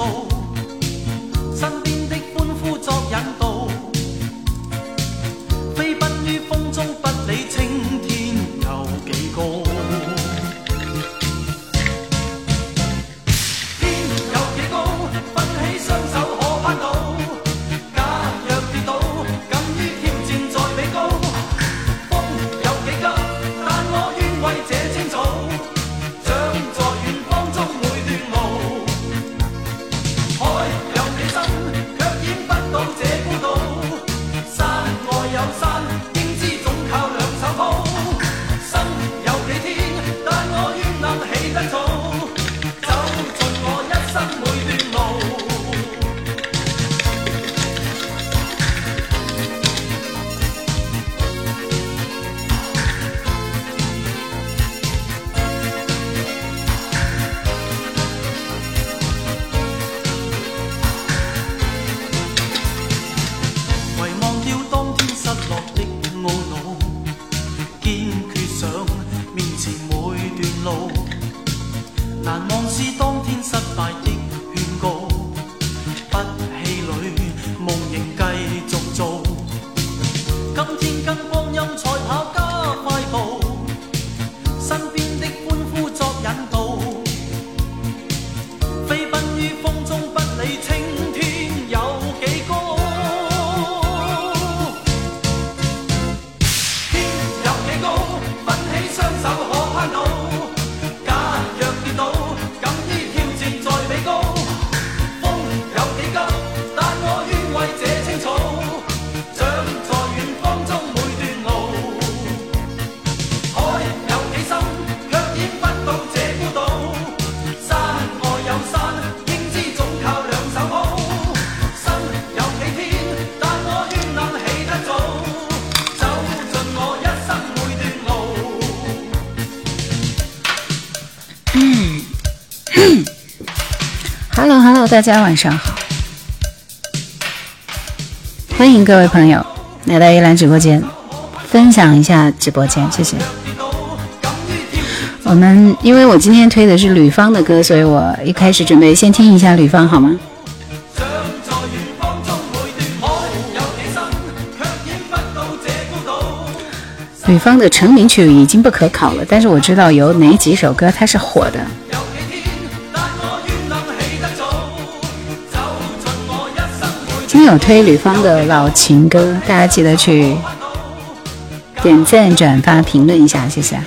Oh. 大家晚上好，欢迎各位朋友来到依兰直播间，分享一下直播间，谢谢。我们因为我今天推的是吕方的歌，所以我一开始准备先听一下吕方，好吗？吕方的成名曲已经不可考了，但是我知道有哪几首歌它是火的。有推吕方的老情歌，大家记得去点赞、转发、评论一下，谢谢。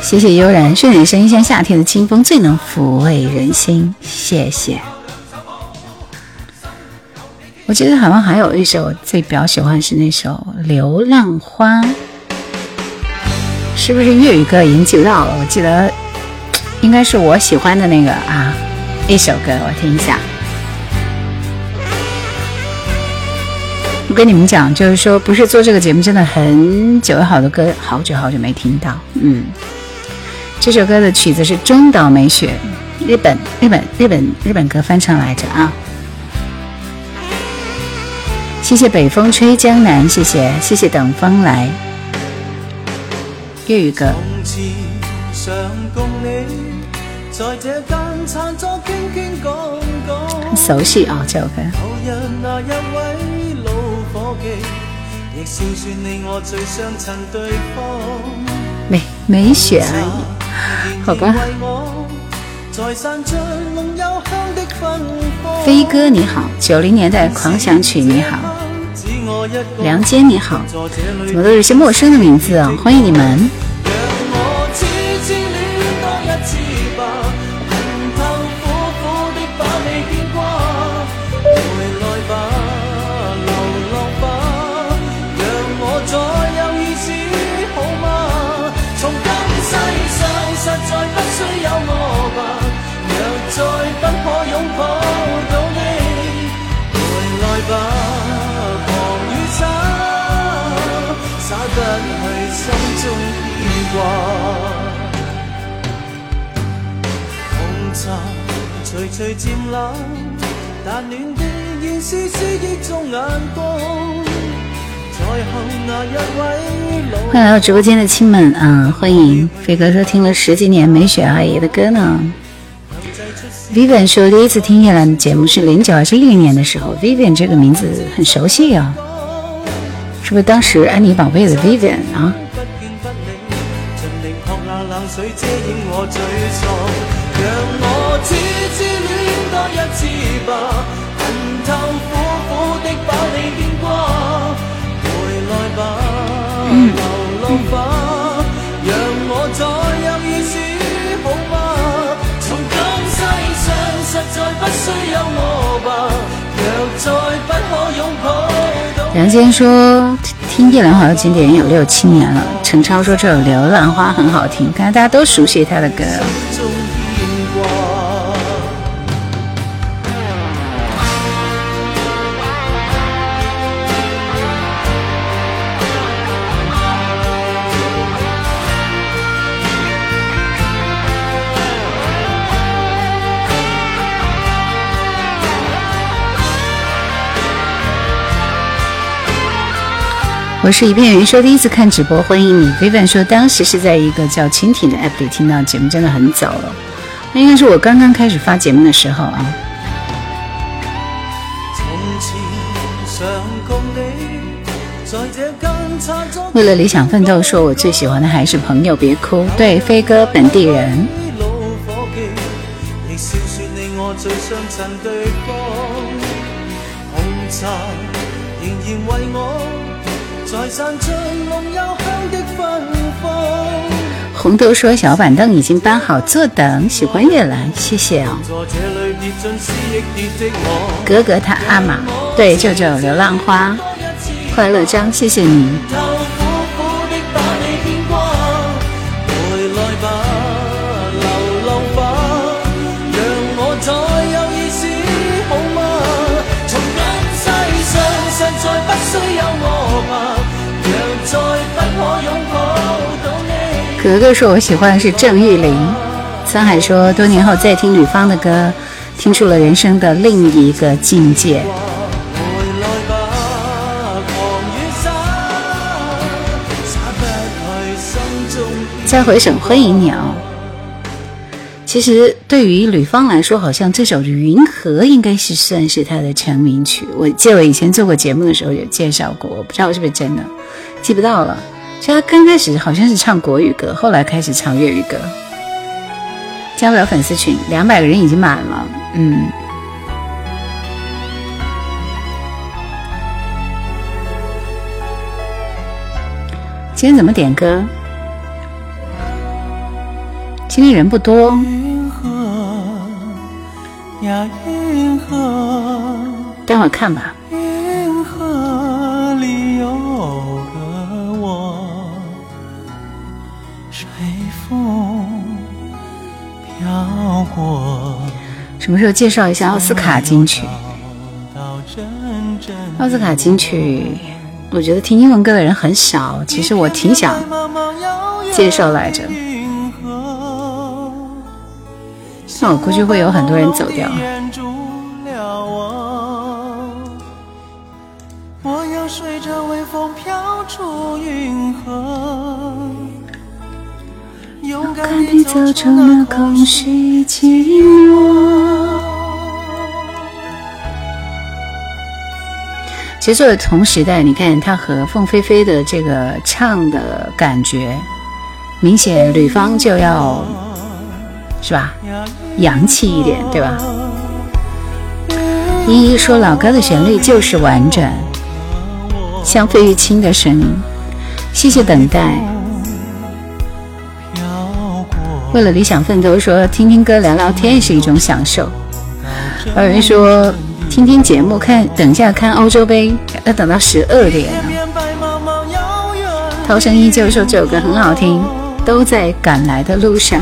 谢谢悠然，睡你的声音像夏天的清风，最能抚慰人心。谢谢。我记得好像还有一首最比较喜欢是那首《流浪花》。是不是粤语歌已经记不到了？我记得应该是我喜欢的那个啊，一首歌，我听一下。我跟你们讲，就是说，不是做这个节目真的很久，有好多歌好久好久没听到。嗯，这首歌的曲子是中岛美雪，日本日本日本日本歌翻唱来着啊。谢谢北风吹江南，谢谢谢谢等风来。粤语歌。熟悉啊，这首歌。美美雪而已，好吧。飞哥你好，九零年代狂想曲你好，梁坚你好，怎么都是些陌生的名字啊？欢迎你们。随渐冷，但暖的现丝丝忆中眼光，欢迎来到直播间的亲们啊！欢迎飞哥说听了十几年梅雪阿姨的歌呢。Vivian 说第一次听叶兰的节目是零九还是一零年的时候？Vivian 这个名字很熟悉啊，是不是当时安妮宝贝的 Vivian 啊？水遮掩我沮丧，让我痴痴恋多一次吧，恨透苦苦的把你牵挂，回来吧，流浪吧。杨坚说听叶良好的经典有六七年了。陈超说这首《流浪花》很好听，看来大家都熟悉他的歌。我是一片云说第一次看直播，欢迎你。飞凡说当时是在一个叫蜻蜓的 app 里听到节目，真的很早了，那应该是我刚刚开始发节目的时候啊。为了理想奋斗，说我最喜欢的还是朋友别哭。对，飞哥本地人。红豆说：“小板凳已经搬好，坐等。喜欢夜来，谢谢哦。”格格他阿玛，对，舅舅流浪花，快乐张，谢谢你。格格说：“我喜欢的是郑玉玲。”沧海说：“多年后再听吕方的歌，听出了人生的另一个境界。”再回首，欢迎你哦。其实对于吕方来说，好像这首《云河》应该是算是他的成名曲。我记得我以前做过节目的时候有介绍过，我不知道是不是真的，记不到了。就他刚开始好像是唱国语歌，后来开始唱粤语歌。加不了粉丝群，两百个人已经满了。嗯。今天怎么点歌？今天人不多。待会儿看吧。什么时候介绍一下奥斯卡金曲？奥斯卡金曲，我觉得听英文歌的人很少。其实我挺想介绍来着，那我估计会有很多人走掉。勇敢地走出那空虚寂寞。其实作为同时代，你看他和凤飞飞的这个唱的感觉，明显吕方就要是吧，洋气一点，对吧？依依说老歌的旋律就是完整，像费玉清的声音。谢谢等待。为了理想奋斗，说听听歌、聊聊天也是一种享受。有人说听听节目、看等一下看欧洲杯要等到十二点呢。涛声依旧说这首歌很好听，都在赶来的路上。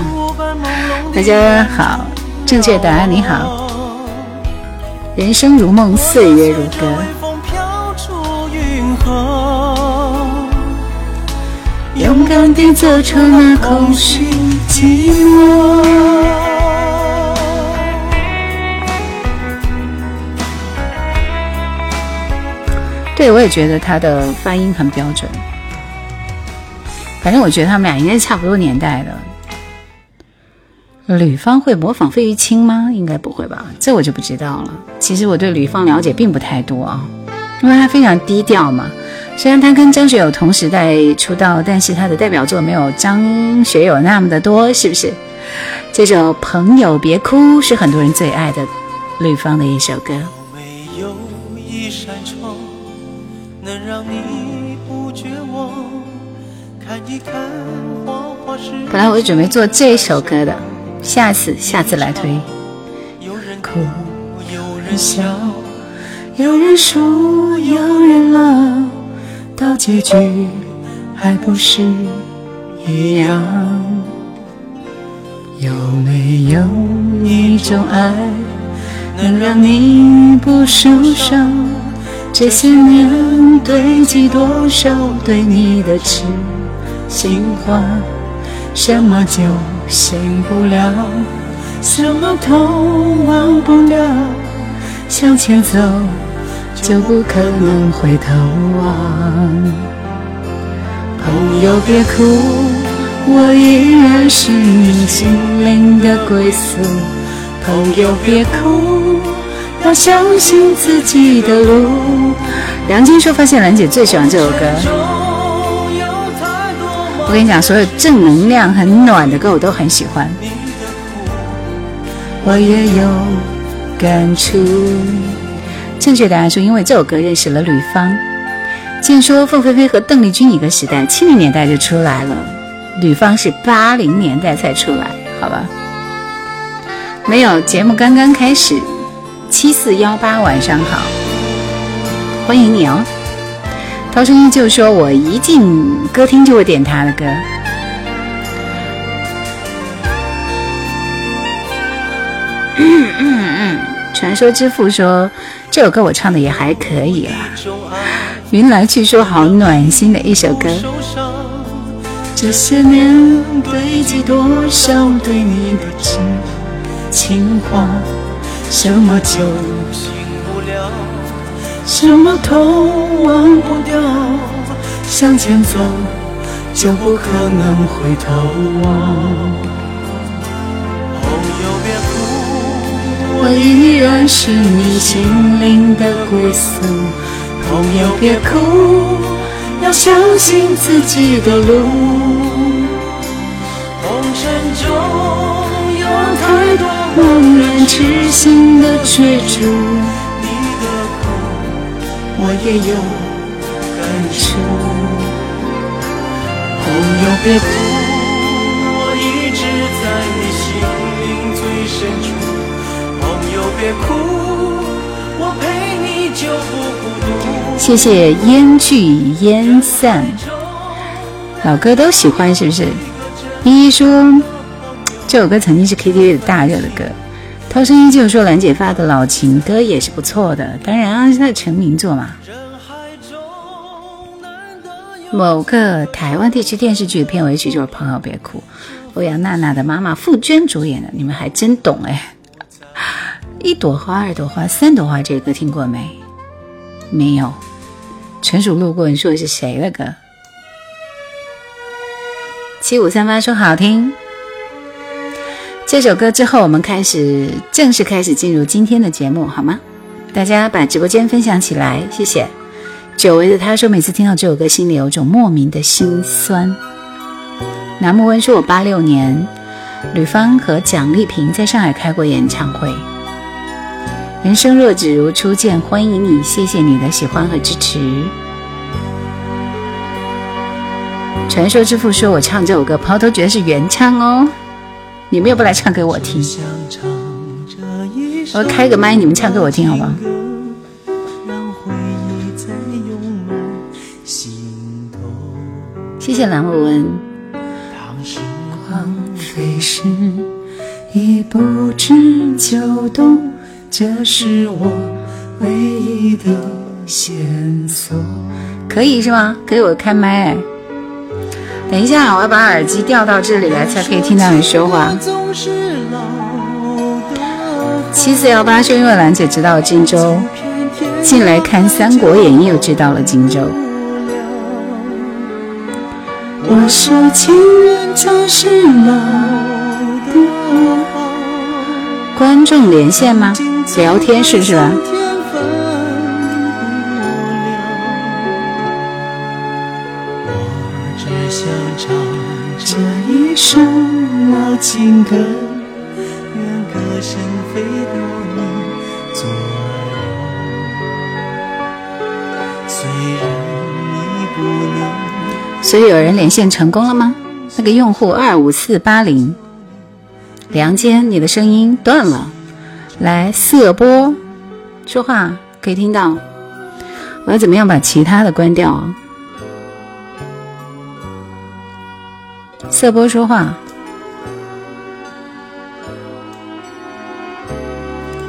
大家好，正确答案你好。人生如梦，岁月如歌。勇敢地走出那空虚寂寞。对我也觉得他的发音很标准。反正我觉得他们俩应该是差不多年代的。吕方会模仿费玉清吗？应该不会吧，这我就不知道了。其实我对吕方了解并不太多啊，因为他非常低调嘛。虽然他跟张学友同时代出道，但是他的代表作没有张学友那么的多，是不是？这首《朋友别哭》是很多人最爱的吕方的一首歌。本来我是准备做这首歌的。下次，下次来推。有人哭，有人笑，有人输，有人老，到结局还不是一样？有没有一种爱，能让你不受伤？这些年堆积多少对你的痴心话？什么酒？醒不了，什么痛忘不了，向前走就不可能回头望。朋友别哭，我依然是你心灵的归宿。朋友别哭，要相信自己的路。梁静说发现兰姐最喜欢这首歌。我跟你讲，所有正能量、很暖的歌，我都很喜欢。我也有感触。正确答案是，因为这首歌认识了吕方。见说凤飞飞和邓丽君一个时代，七零年代就出来了，吕方是八零年代才出来，好吧？没有，节目刚刚开始。七四幺八，晚上好，欢迎你哦。涛声依旧说：“我一进歌厅就会点他的歌。”传说之父说：“这首歌我唱的也还可以啦。”云来去说：“好暖心的一首歌。”这些年堆积多少对你的情情话，什么就不了。什么都忘不掉，向前走就不可能回头望。朋我依然是你心灵的归宿。朋友别哭，要相信自己的路。红尘中有太多茫然痴心的追逐。你的苦我也有感触，朋友别哭，别哭，我陪你就不孤独。谢谢烟聚烟散，老歌都喜欢是不是？依依说这首歌曾经是 KTV 的大热的歌。涛声依旧说兰姐发的老情歌也是不错的，当然啊，是她的成名作嘛。某个台湾地区电视剧的片尾曲就是《朋友别哭》，欧阳娜娜的妈妈傅娟主演的，你们还真懂哎。一朵花，二朵花，三朵花，这个歌听过没？没有，纯属路过。你说的是谁的歌？七五三八说好听。这首歌之后，我们开始正式开始进入今天的节目，好吗？大家把直播间分享起来，谢谢。久违的他说，每次听到这首歌，心里有种莫名的心酸。南木温说，我八六年，吕方和蒋丽萍在上海开过演唱会。人生若只如初见，欢迎你，谢谢你的喜欢和支持。传说之父说我唱这首歌，朋友都觉得是原唱哦。你们要不来唱给我听？我开个麦，你们唱给我听，好不好？谢谢蓝文文。时光飞逝，已不知秋冬，这是我唯一的线索。可以是吗？可以，我开麦。等一下，我要把耳机调到这里来，才可以听到你说话。七四幺八是因为兰姐知道荆州，进来看《三国演义》又知道了荆州。我说情人总是老的观众连线吗？聊天室是吧？这一首老情歌，愿歌声飞到你左右。虽然你不能。所以有人连线成功了吗？那个用户二五四八零，梁坚，你的声音断了。来，色波说话可以听到。我要怎么样把其他的关掉？色波说话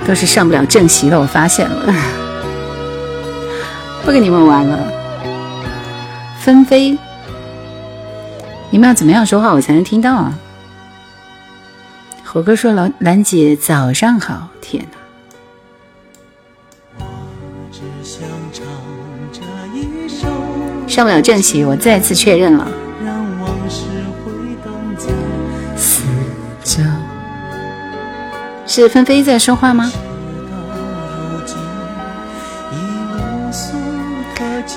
都是上不了正席的，我发现了，不跟你们玩了。纷飞，你们要怎么样说话我才能听到啊？火哥说：“兰兰姐早上好。”天哪！上不了正席，我再次确认了。是纷飞在说话吗？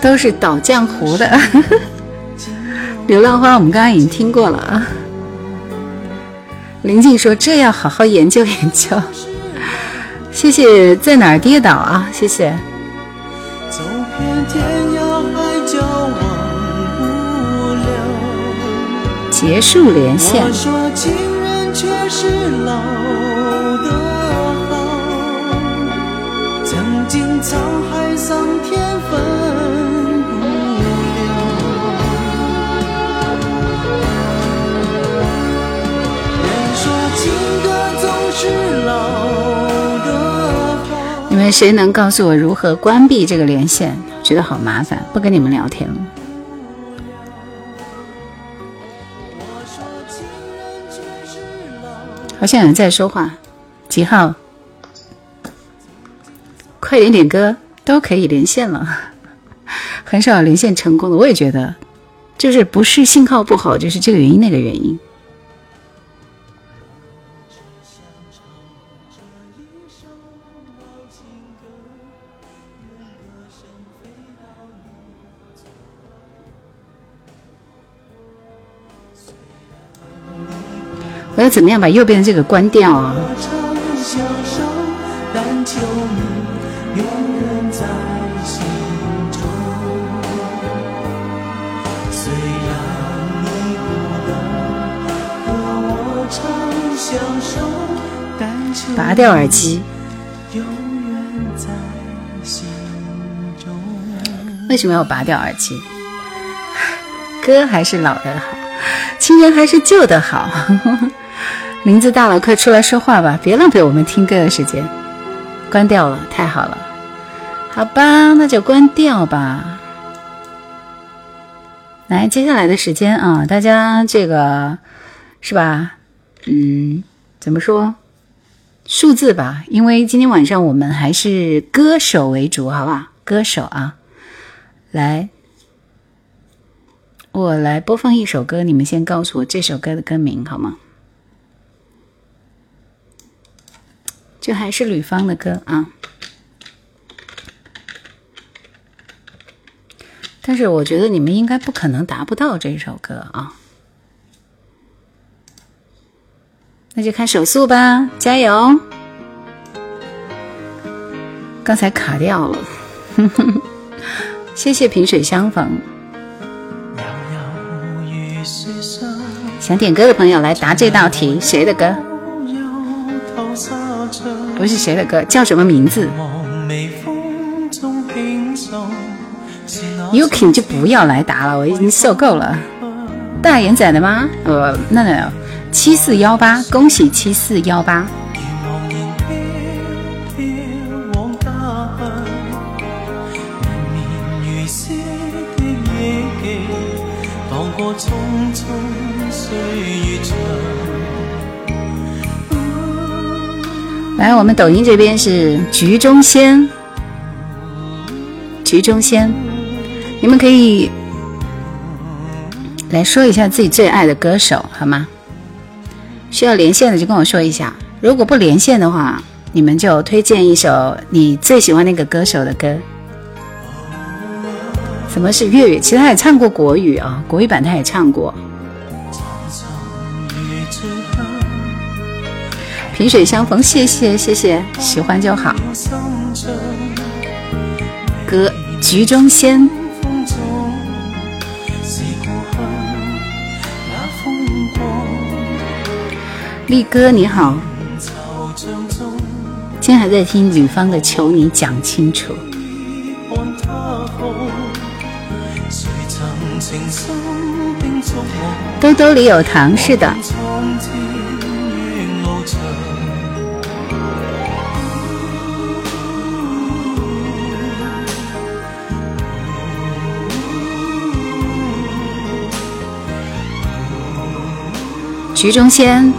都是倒浆糊的。流浪花，我们刚刚已经听过了啊。林静说：“这要好好研究研究。”谢谢，在哪儿跌倒啊？谢谢。结束连线。你们谁能告诉我如何关闭这个连线？觉得好麻烦，不跟你们聊天了。好像有人在说话，几号？快点点歌，都可以连线了。很少连线成功的，我也觉得，就是不是信号不好，就是这个原因那个原因。要怎么样把右边的这个关掉啊？拔掉耳机。为什么要拔掉耳机？歌还是老的好，亲人还是旧的好。呵呵林子大了，快出来说话吧，别浪费我们听歌的时间。关掉了，太好了。好吧，那就关掉吧。来，接下来的时间啊，大家这个是吧？嗯，怎么说？数字吧，因为今天晚上我们还是歌手为主，好不好？歌手啊，来，我来播放一首歌，你们先告诉我这首歌的歌名好吗？这还是吕方的歌啊，但是我觉得你们应该不可能达不到这首歌啊，那就看手速吧，加油！刚才卡掉了，谢谢萍水相逢。想点歌的朋友来答这道题，谁的歌？不是谁的歌，叫什么名字？Yuki 就不要来答了，我已经受够了。大眼仔的吗？呃，那那七四幺八，恭喜七四幺八。来，我们抖音这边是局中仙，局中仙，你们可以来说一下自己最爱的歌手好吗？需要连线的就跟我说一下，如果不连线的话，你们就推荐一首你最喜欢那个歌手的歌。什么是粤语？其实他也唱过国语啊，国语版他也唱过。萍水相逢，谢谢谢谢，喜欢就好。歌《局中仙》。力哥你好，今天还在听吕方的《求你讲清楚》。兜兜里有糖，是的。局中仙，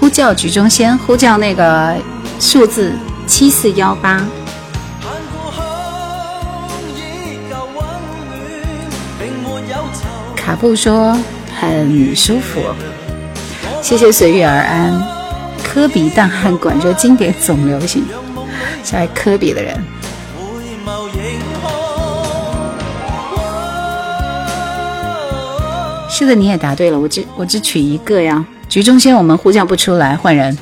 呼叫局中仙，呼叫那个数字七四幺八。卡布说很舒服，谢谢随遇而安。科比档案馆说经典总流行，是爱科比的人。回眸这个，你也答对了，我只我只取一个呀。局中仙我们呼叫不出来，换人。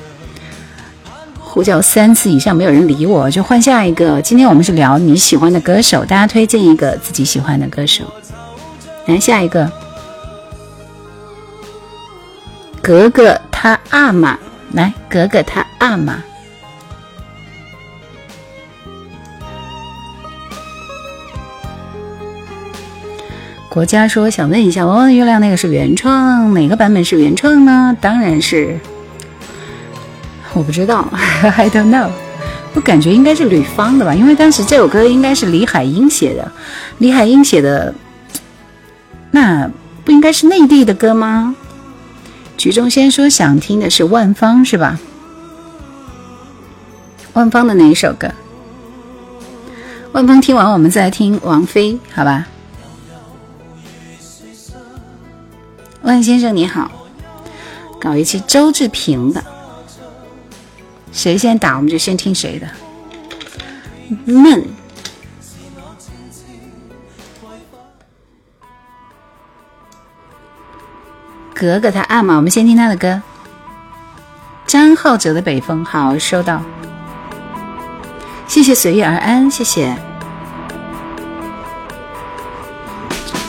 呼叫三次以上没有人理我，就换下一个。今天我们是聊你喜欢的歌手，大家推荐一个自己喜欢的歌手。来下一个，格格他阿玛，来格格他阿玛。国家说想问一下，弯弯的月亮那个是原创，哪个版本是原创呢？当然是，我不知道，I don't know。我感觉应该是吕方的吧，因为当时这首歌应该是李海英写的，李海英写的。那不应该是内地的歌吗？局中先说想听的是万芳是吧？万芳的哪一首歌？万芳听完我们再听王菲，好吧？万先生你好，搞一期周志平的，谁先打我们就先听谁的。闷。格格他爱嘛，我们先听他的歌。张浩哲的北风，好收到，谢谢随遇而安，谢谢。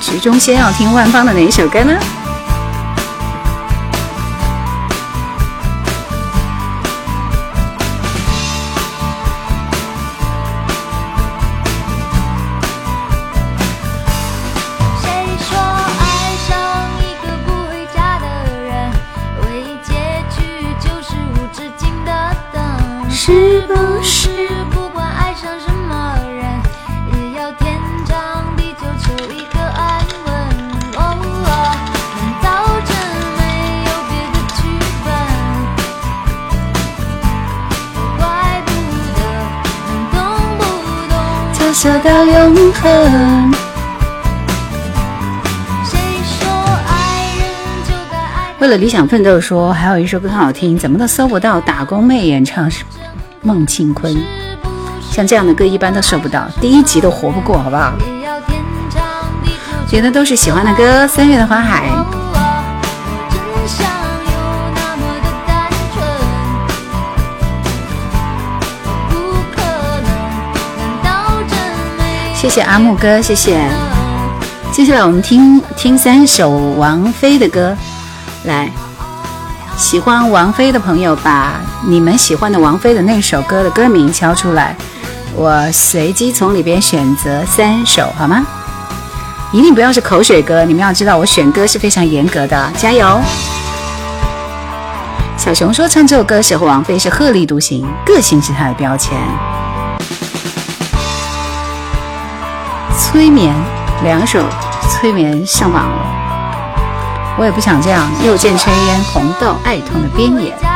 局中先要听万芳的哪一首歌呢？到永恒。为了理想奋斗，说还有一首歌很好听，怎么都搜不到。打工妹演唱是孟庆坤，像这样的歌一般都搜不到，第一集都活不过，好不好？觉得都是喜欢的歌，三月的花海。谢谢阿木哥，谢谢。接下来我们听听三首王菲的歌，来，喜欢王菲的朋友把你们喜欢的王菲的那首歌的歌名敲出来，我随机从里边选择三首，好吗？一定不要是口水歌，你们要知道我选歌是非常严格的，加油！小熊说唱这首歌时候，王菲是鹤立独行，个性是她的标签。催眠，两首催眠上榜了，我也不想这样。又见炊烟，红豆爱痛的边缘。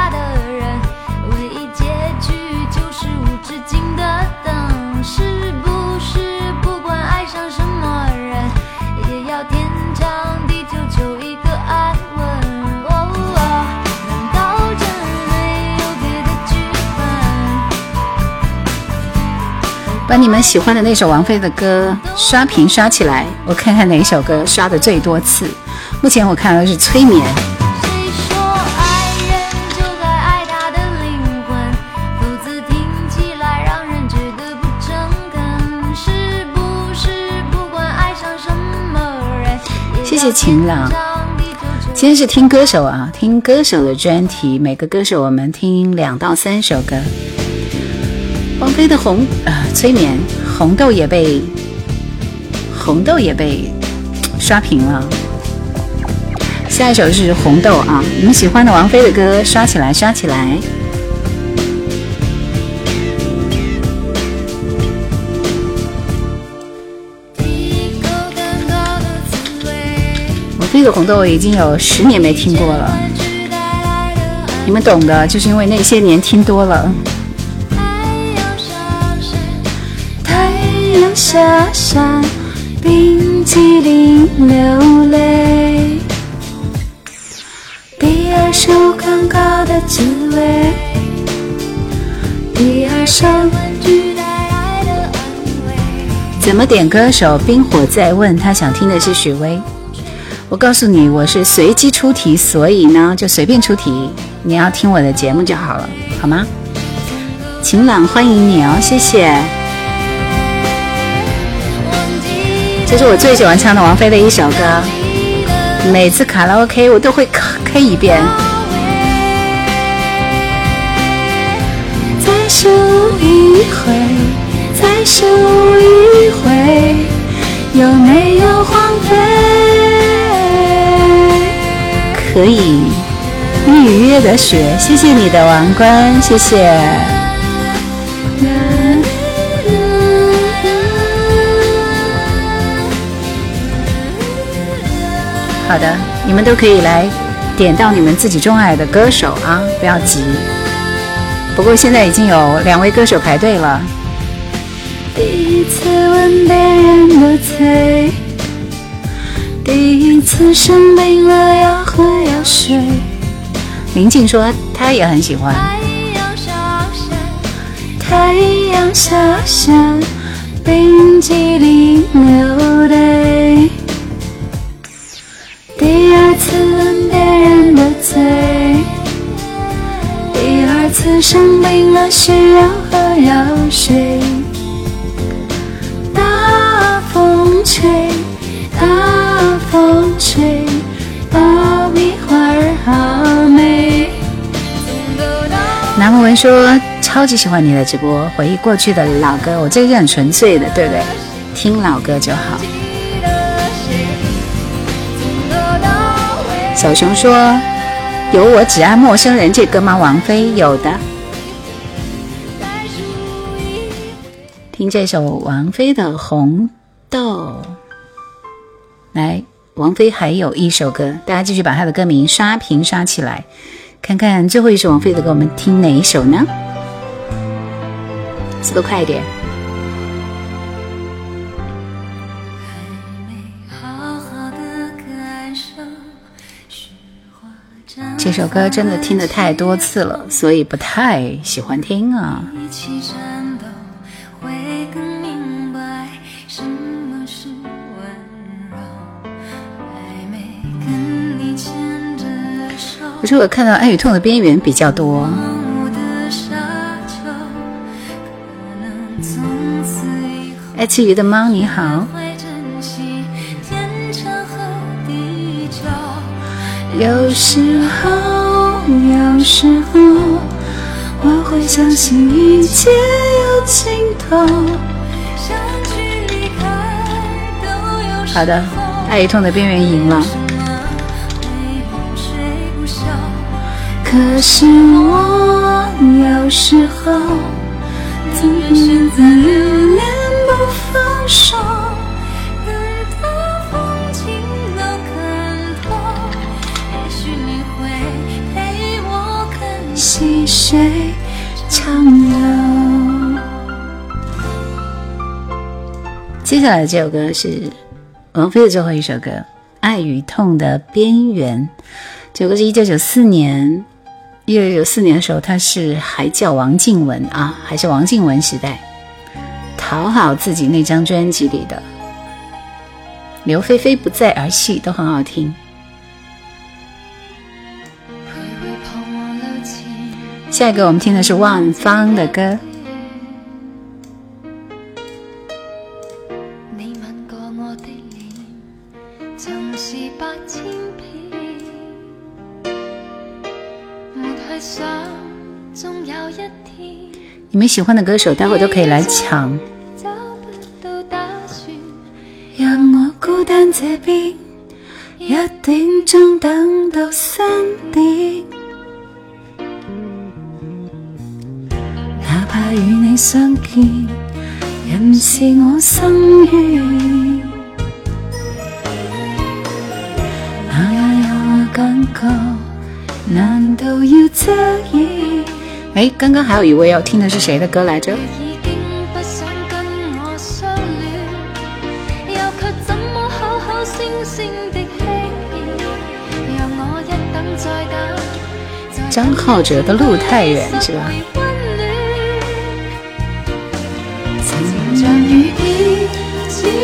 你们喜欢的那首王菲的歌刷屏刷起来，我看看哪首歌刷的最多次。目前我看到的是《催眠》。谢谢晴朗。今天是听歌手啊，听歌手的专题，每个歌手我们听两到三首歌。王菲的红，催眠，红豆也被红豆也被刷屏了。下一首是红豆啊，你们喜欢的王菲的歌刷起来，刷起来。王菲的红豆已经有十年没听过了，你们懂的，就是因为那些年听多了。下山，冰淇淋流泪，第二首更高的滋味，第二首怎么点歌手？冰火在问他想听的是许巍。我告诉你，我是随机出题，所以呢就随便出题，你要听我的节目就好了，好吗？晴朗，欢迎你哦，谢谢。这是我最喜欢唱的王菲的一首歌，每次卡拉 OK 我都会 K 一遍。再数一回，再数一回，有没有荒废？可以预约的雪，谢谢你的王冠，谢谢。好的，你们都可以来点到你们自己钟爱的歌手啊，不要急。不过现在已经有两位歌手排队了。第一次吻别人的嘴，第一次生病了要喝药水。林静说她也很喜欢。太阳下山，冰激凌流泪。第二次吻别人的嘴，第二次生病了需要喝药水。大风吹，大风吹，爆米花儿好美。南木文说超级喜欢你的直播，回忆过去的老歌，我这个是很纯粹的，对不对？听老歌就好。小熊说：“有我只爱陌生人这歌吗？”王菲有的。听这首王菲的《红豆》。来，王菲还有一首歌，大家继续把她的歌名刷屏刷起来，看看最后一首王菲的歌，我们听哪一首呢？速度快一点。这首歌真的听的太多次了，所以不太喜欢听啊。可是我看到爱与痛的边缘比较多。爱吃鱼的猫你好。有时候，有时候，我会相信一切有尽头。好的，爱与痛的边缘赢了。可是我有时候总是选择留恋不放手。细水长流。接下来这首歌是王菲的最后一首歌，爱与痛的边缘》。这首歌是一九九四年，一九九四年的时候，他是还叫王静文啊，还是王静文时代，《讨好自己》那张专辑里的。刘菲菲不在儿戏都很好听。下一个我们听的是万芳的歌。你们喜欢的歌手，待会都可以来抢。让我孤单这边，一点钟等到三点。与你相见，任是我心愿。哪也有我感觉，难道要这样？哎，刚刚还有一位要听的是谁的歌来着？张浩哲的路太远，是吧？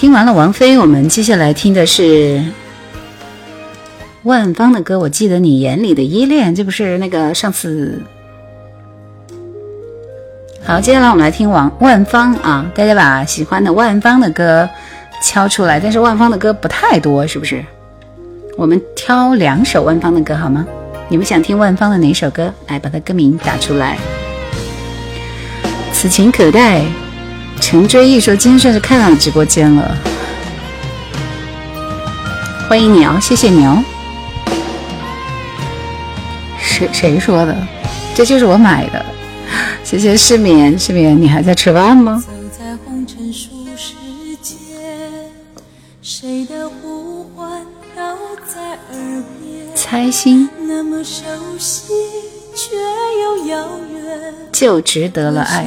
听完了王菲，我们接下来听的是万芳的歌。我记得你眼里的依恋，这不是那个上次。好，接下来我们来听王万芳啊，大家把喜欢的万芳的歌敲出来。但是万芳的歌不太多，是不是？我们挑两首万芳的歌好吗？你们想听万芳的哪首歌？来，把它歌名打出来。此情可待成追忆。说今天算是看到你直播间了，欢迎你哦，谢谢你哦。谁谁说的？这就是我买的。谢谢失眠，失眠，你还在吃饭吗？猜心。就值得了爱。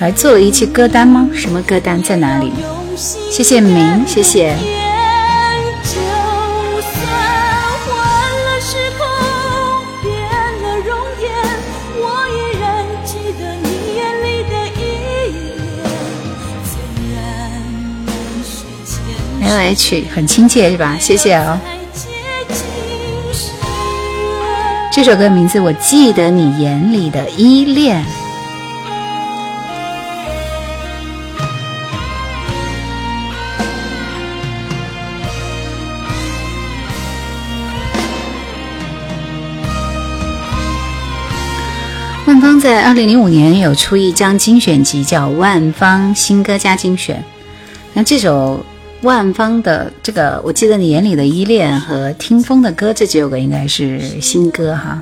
还做了一期歌单吗？什么歌单在哪里？谢谢明，谢谢。L H 很亲切是吧？谢谢哦。这首歌名字我记得你眼里的依恋。方在二零零五年有出一张精选集，叫《万芳新歌加精选》。那这首。万芳的这个，我记得你眼里的依恋和听风的歌，这几首歌应该是新歌哈。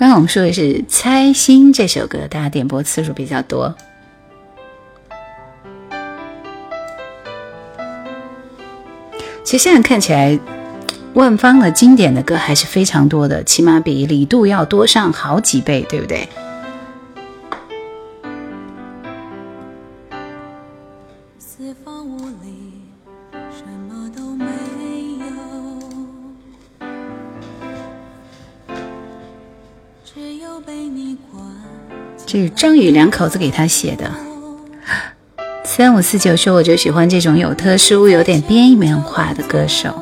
刚刚我们说的是《猜心》这首歌，大家点播次数比较多。其实现在看起来，万芳的经典的歌还是非常多的，起码比李杜要多上好几倍，对不对？这是张宇两口子给他写的。三五四九说，我就喜欢这种有特殊、有点边缘化的歌手。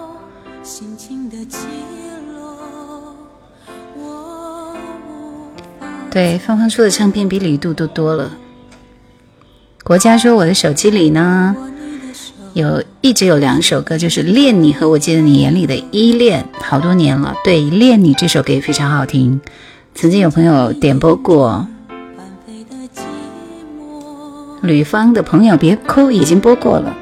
对，芳芳出的唱片比李杜都多了。国家说，我的手机里呢，有一直有两首歌，就是《恋你》和《我记得你眼里的依恋》，好多年了。对，《恋你》这首歌也非常好听，曾经有朋友点播过。吕方的朋友别哭，已经播过了。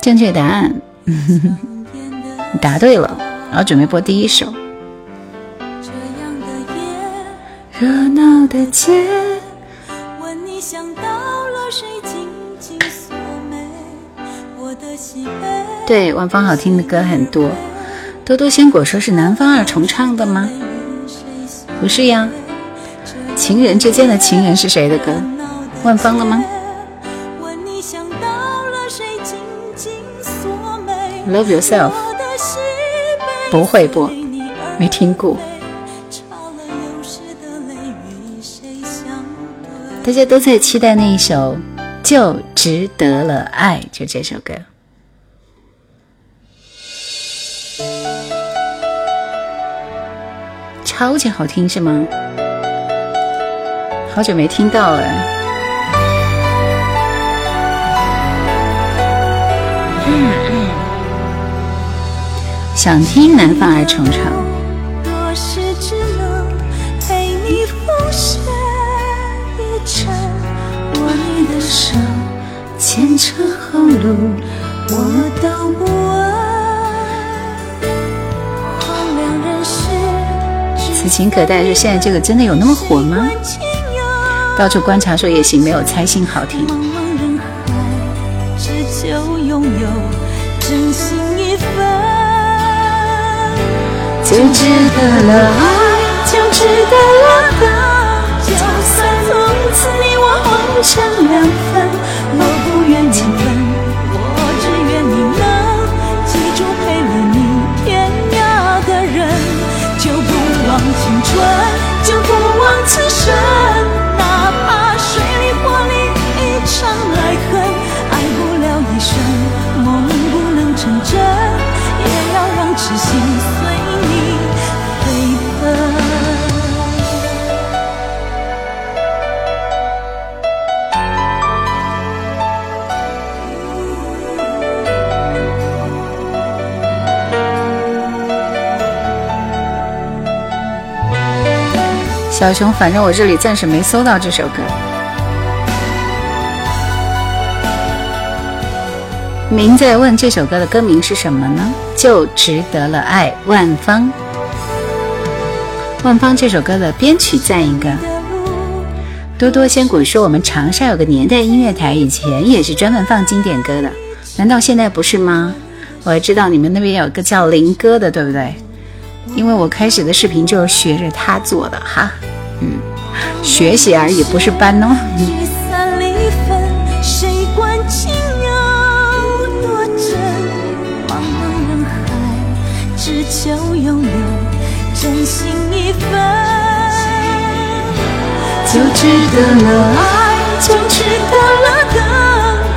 正确答案，你 答对了。然后准备播第一首。热闹的街，问你想到了谁紧紧锁眉我的喜悲。对，万芳好听的歌很多。多多鲜果说是南方二重唱的吗？不是呀，情人之间的情人是谁的歌？万芳的吗？Love yourself，不会播，没听过。大家都在期待那一首《就值得了爱》，就这首歌。超级好听是吗？好久没听到了。想听南方二重唱。前车后路我都不此情可待，就现在这个真的有那么火吗？到处观察说也行，没有猜心好听。就值得了爱，就值得了等。就算从此你我红尘两分，我不春，小熊，反正我这里暂时没搜到这首歌。您在问这首歌的歌名是什么呢？就值得了爱，万芳。万芳这首歌的编曲赞一个。多多仙谷说，我们长沙有个年代音乐台，以前也是专门放经典歌的，难道现在不是吗？我还知道你们那边有个叫林哥的，对不对？因为我开始的视频就是学着他做的哈，嗯，学习而已，不是搬哦。就值得了爱，就值得了等，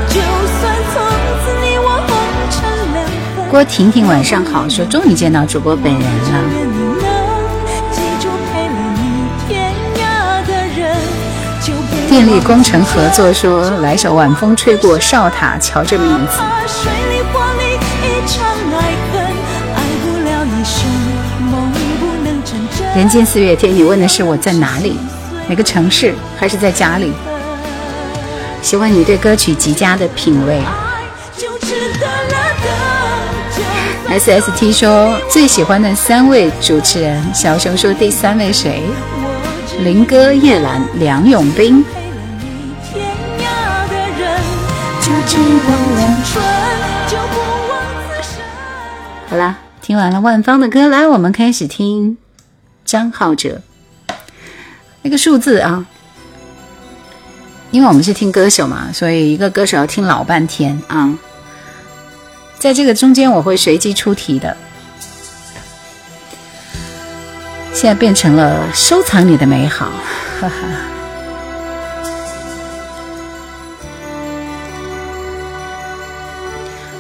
就算从此你我红尘两分。郭婷婷晚上好，说终于见到主播本人了。电力工程合作说来首晚风吹过哨塔，瞧这名字。人间四月天，你问的是我在哪里，哪个城市，还是在家里？喜欢你对歌曲极佳的品味。S S T 说最喜欢的三位主持人，小熊说第三位谁？林哥、叶兰、梁永斌。好啦，听完了万芳的歌，来，我们开始听张浩哲。那个数字啊，因为我们是听歌手嘛，所以一个歌手要听老半天啊。在这个中间，我会随机出题的。现在变成了收藏你的美好，哈哈。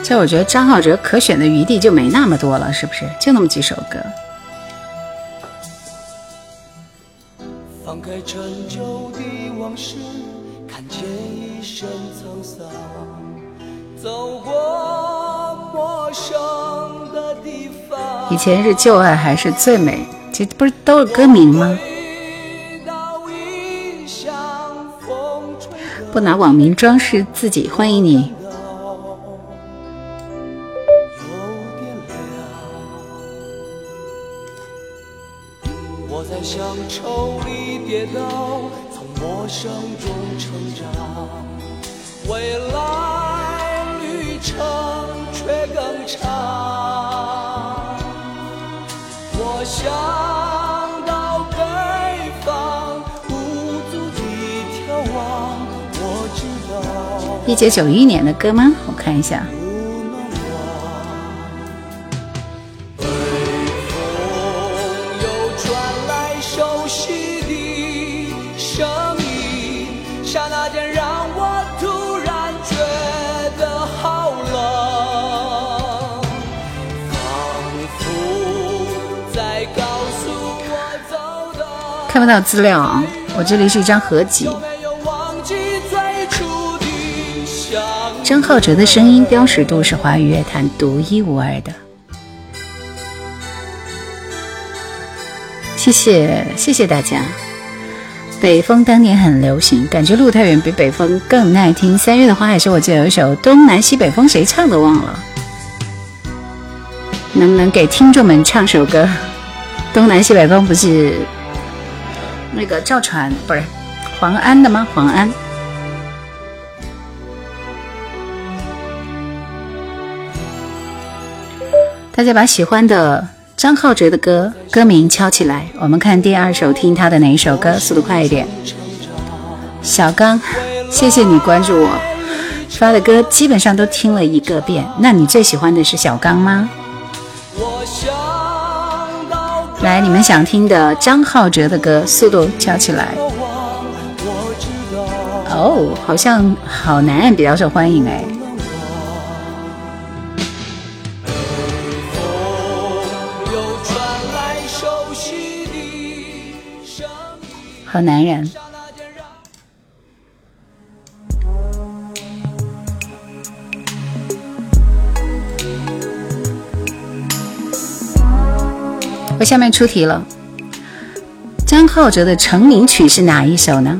这我觉得张浩哲可选的余地就没那么多了，是不是？就那么几首歌。开陈旧的往事，看见一身沧桑。走过陌生的地方。以前是旧爱还是最美？这不是都是歌名吗？不拿网名装饰自己，欢迎你。未来旅程却更长。一九九一年的歌吗？我看一下。看不到资料啊！我这里是一张合集。张浩哲的声音标识度是华语乐坛独一无二的。谢谢谢谢大家。北风当年很流行，感觉路太远比北风更耐听。三月的花海是我记得有一首东南西北风，谁唱的忘了？能不能给听众们唱首歌？东南西北风不是？那个赵传不是黄安的吗？黄安，大家把喜欢的张浩哲的歌歌名敲起来。我们看第二首，听他的哪一首歌？速度快一点。小刚，谢谢你关注我，发的歌基本上都听了一个遍。那你最喜欢的是小刚吗？来，你们想听的张浩哲的歌，速度敲起来。哦，好像好男人比较受欢迎哎。好男人。我下面出题了，张浩哲的成名曲是哪一首呢？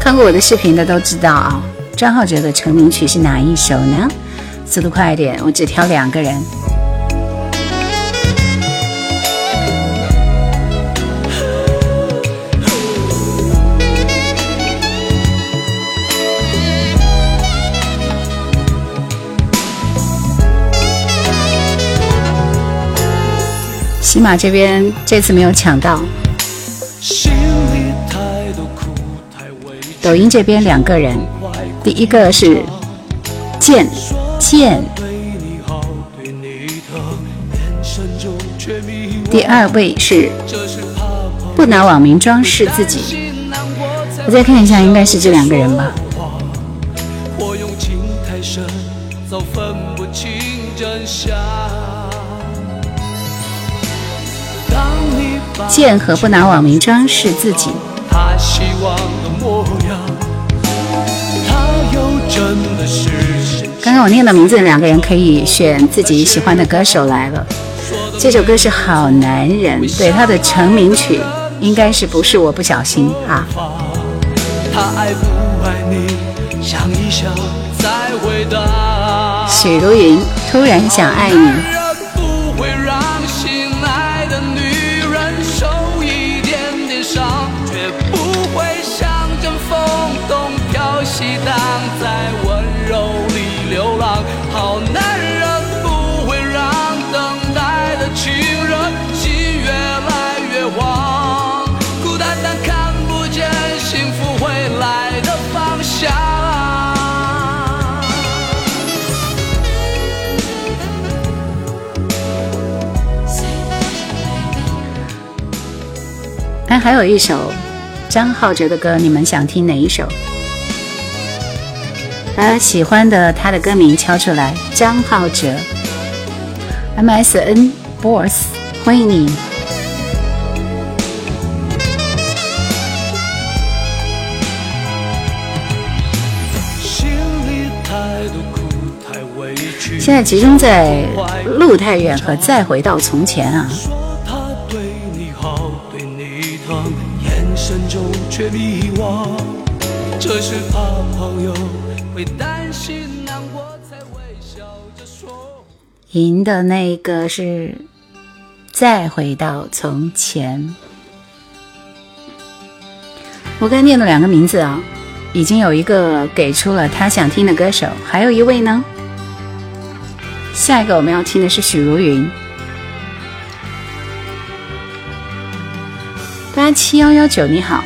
看过我的视频的都知道啊，张浩哲的成名曲是哪一首呢？速度快一点，我只挑两个人。起码这边这次没有抢到。抖音这边两个人，第一个是剑剑，第二位是不拿网名装饰自己。我再看一下，应该是这两个人吧。剑和不拿网名装饰自己。刚刚我念的名字两个人可以选自己喜欢的歌手来了。这首歌是好男人，对他的成名曲应该是不是我不小心啊？许茹芸突然想爱你。还有一首张浩哲的歌，你们想听哪一首？把喜欢的他的歌名敲出来。张浩哲，MSN Boss，欢迎你。现在集中在路太远和再回到从前啊。却迷这是怕朋友会担心，难过才会笑着说赢的那个是再回到从前。我刚念了两个名字啊，已经有一个给出了他想听的歌手，还有一位呢。下一个我们要听的是许茹芸，八七幺幺九，你好，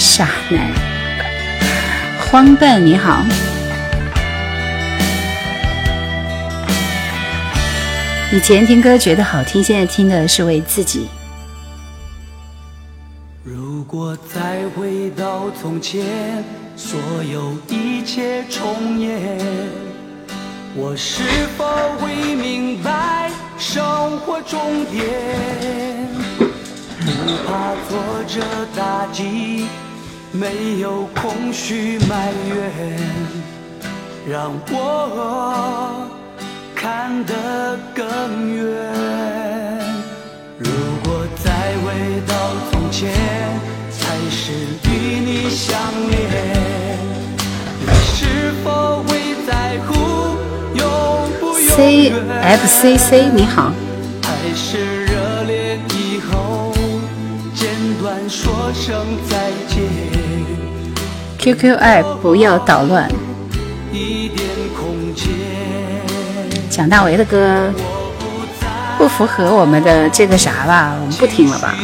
傻男，荒诞，你好。以前听歌觉得好听，现在听的是为自己。如果再回到从前，所有一切重演。我是否会明白生活终点？不怕挫折打击，没有空虚埋怨，让我看得更远。如果再回到从前，才是与你相恋，你是否会在乎永不？C F C C，你好。Q Q Q 爱不要捣乱。蒋大为的歌不符合我们的这个啥吧，我们不听了吧。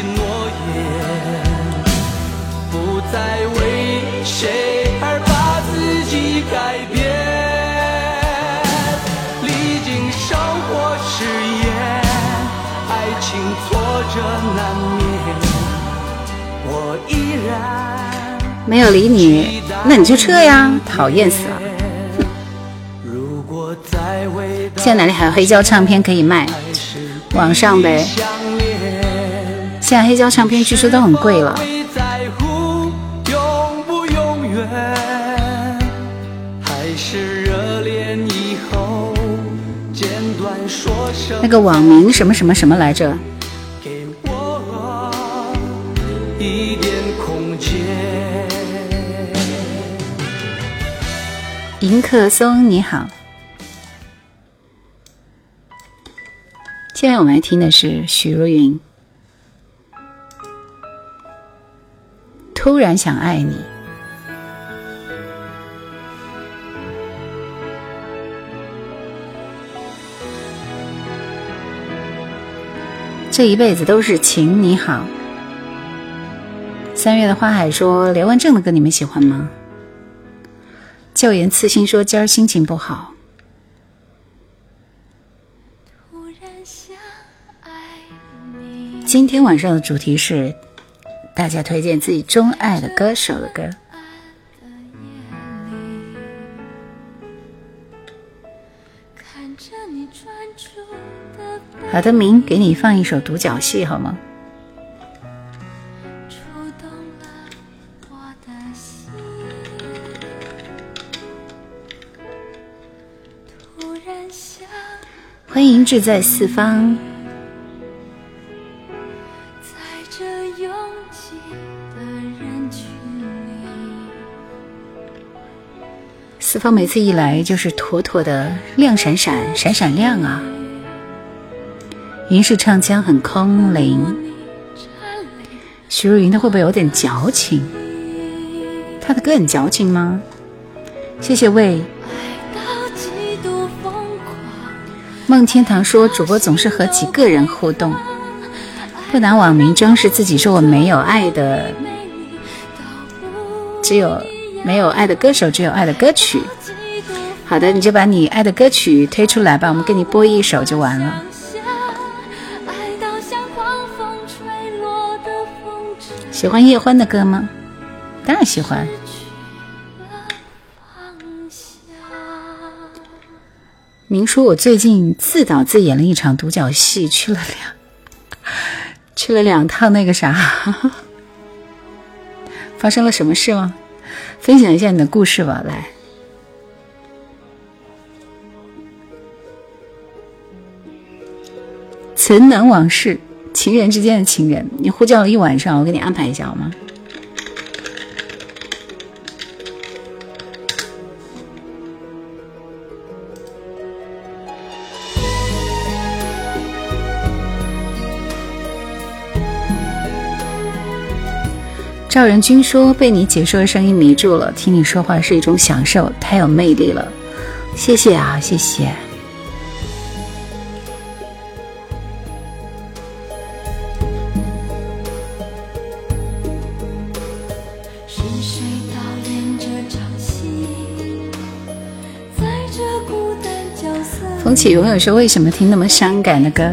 没有理你，那你就撤呀！讨厌死了。现在哪里还有黑胶唱片可以卖？网上呗。现在黑胶唱片据说都很贵了。那个网名什么什么什么来着？迎客松，你好。现在我们来听的是许茹芸，《突然想爱你》。这一辈子都是情，你好。三月的花海说：“刘文正的歌你们喜欢吗？”教研刺心说：“今儿心情不好。”今天晚上的主题是大家推荐自己钟爱的歌手的歌。好的，明给你放一首独角戏好吗？志在四方。四方每次一来就是妥妥的亮闪闪闪闪亮啊！云是唱腔很空灵，徐若云她会不会有点矫情？她的歌很矫情吗？谢谢魏。梦天堂说：“主播总是和几个人互动，不拿网名装饰自己，说我没有爱的，只有没有爱的歌手，只有爱的歌曲。好的，你就把你爱的歌曲推出来吧，我们给你播一首就完了。”喜欢叶欢的歌吗？当然喜欢。明叔，我最近自导自演了一场独角戏，去了两去了两趟那个啥，发生了什么事吗？分享一下你的故事吧，来。曾难往事，情人之间的情人，你呼叫了一晚上，我给你安排一下好吗？赵仁君说：“被你解说的声音迷住了，听你说话是一种享受，太有魅力了。”谢谢啊，谢谢。风起永远说：“为什么听那么伤感的歌？”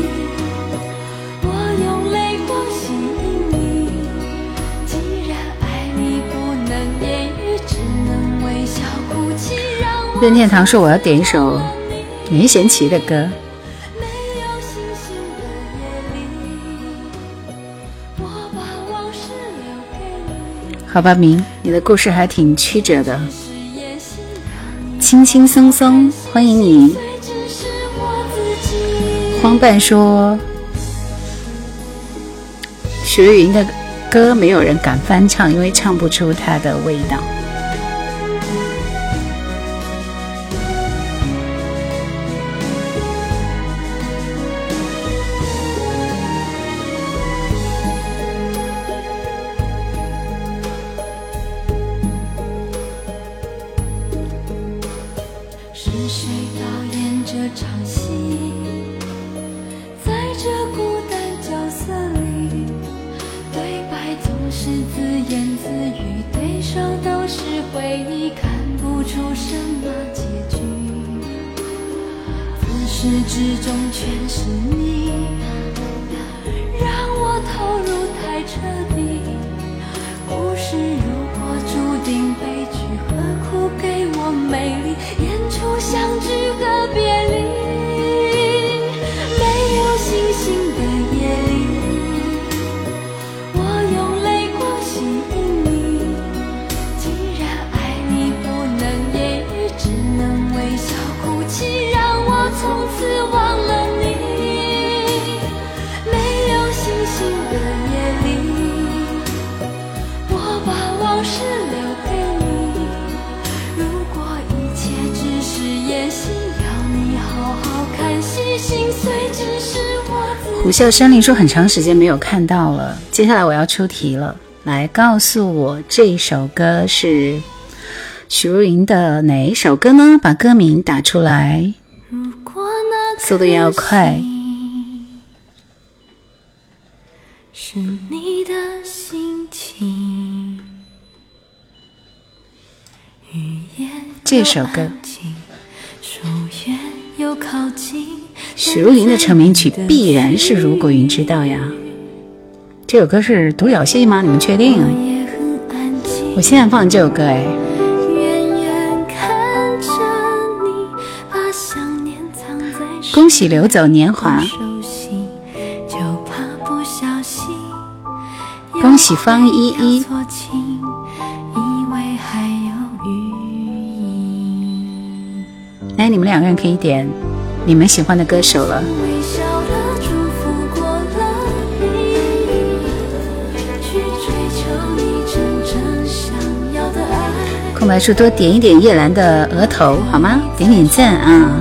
任天堂说：“我要点一首任贤齐的歌。”好吧，明，你的故事还挺曲折的，轻轻松松，欢迎你。荒诞说：“许茹芸的歌没有人敢翻唱，因为唱不出她的味道。”叫山林说很长时间没有看到了，接下来我要出题了，来告诉我这首歌是许茹芸的哪一首歌呢？把歌名打出来，速度要快。这首歌。许茹芸的成名曲必然是《如果云知道》呀。这首歌是独角戏吗？你们确定？我现在放这首歌哎。恭喜流走年华。恭喜方依依。来，你们两个人可以点。你们喜欢的歌手了。空白处多点一点叶兰的额头好吗？点点赞啊！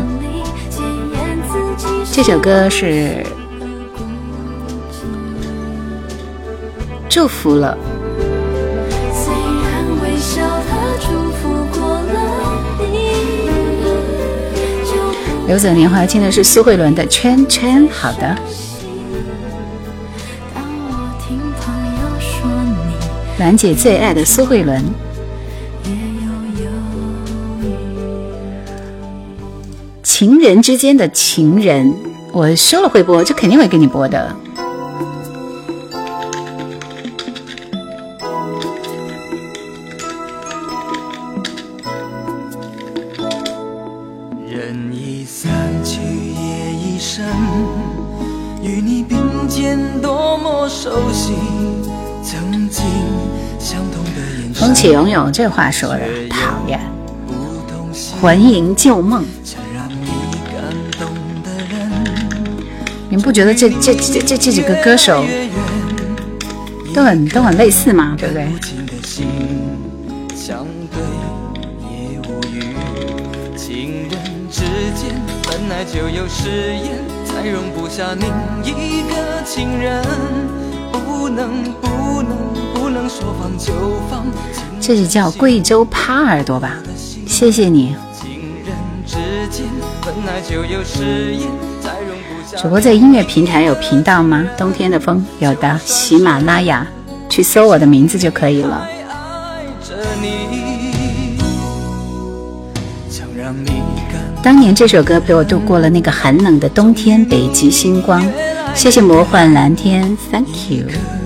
这首歌是祝福了。游走年华听的是苏慧伦的《圈圈》。好的。兰姐最爱的苏慧伦。情人之间的情人，我说了会播，就肯定会给你播的。眼神。风起涌涌，这话说的讨厌。魂萦旧梦。你们不觉得这这这这这几个歌手都很都很类似吗？对不对？这是叫贵州趴耳朵吧？谢谢你。主播在音乐平台有频道吗？冬天的风有的，喜马拉雅去搜我的名字就可以了。当年这首歌陪我度过了那个寒冷的冬天，北极星光。谢谢魔幻蓝天，Thank you。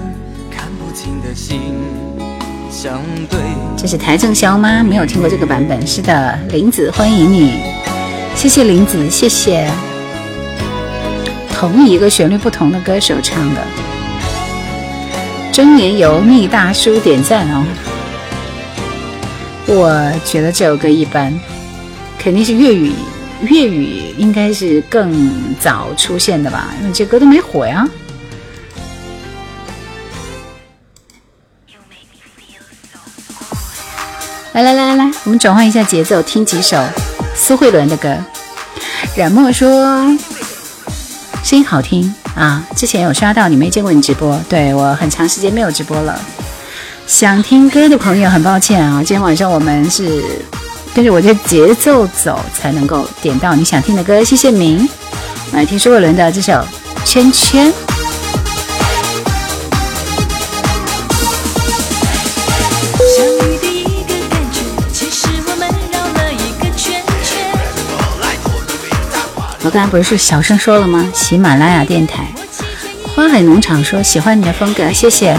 这是邰正宵吗？没有听过这个版本。是的，林子欢迎你，谢谢林子，谢谢。同一个旋律，不同的歌手唱的。真年油腻大叔点赞哦！我觉得这首歌一般，肯定是粤语，粤语应该是更早出现的吧，因为这歌都没火呀。来来来来来，我们转换一下节奏，听几首苏慧伦的歌。冉墨说。声音好听啊！之前有刷到你没见过你直播，对我很长时间没有直播了。想听歌的朋友，很抱歉啊，今天晚上我们是跟着我的节奏走，才能够点到你想听的歌。谢谢明，来听苏慧伦的这首《圈圈》。刚才不是小声说了吗？喜马拉雅电台，花海农场说喜欢你的风格，谢谢。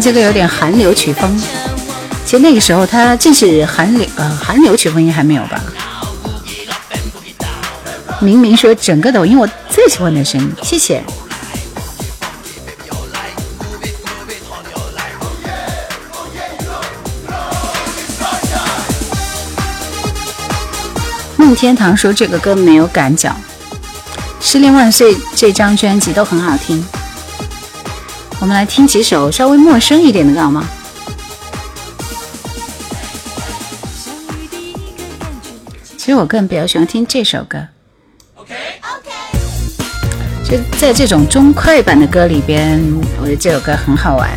这个有点韩流曲风，其实那个时候它正是韩流，呃，韩流曲风应该还没有吧？明明说整个抖音我最喜欢的声音，谢谢。梦天堂说这个歌没有感脚，失恋万岁这张专辑都很好听。我们来听几首稍微陌生一点的歌好吗？其实我个人比较喜欢听这首歌。OK OK。就在这种中快版的歌里边，我觉得这首歌很好玩。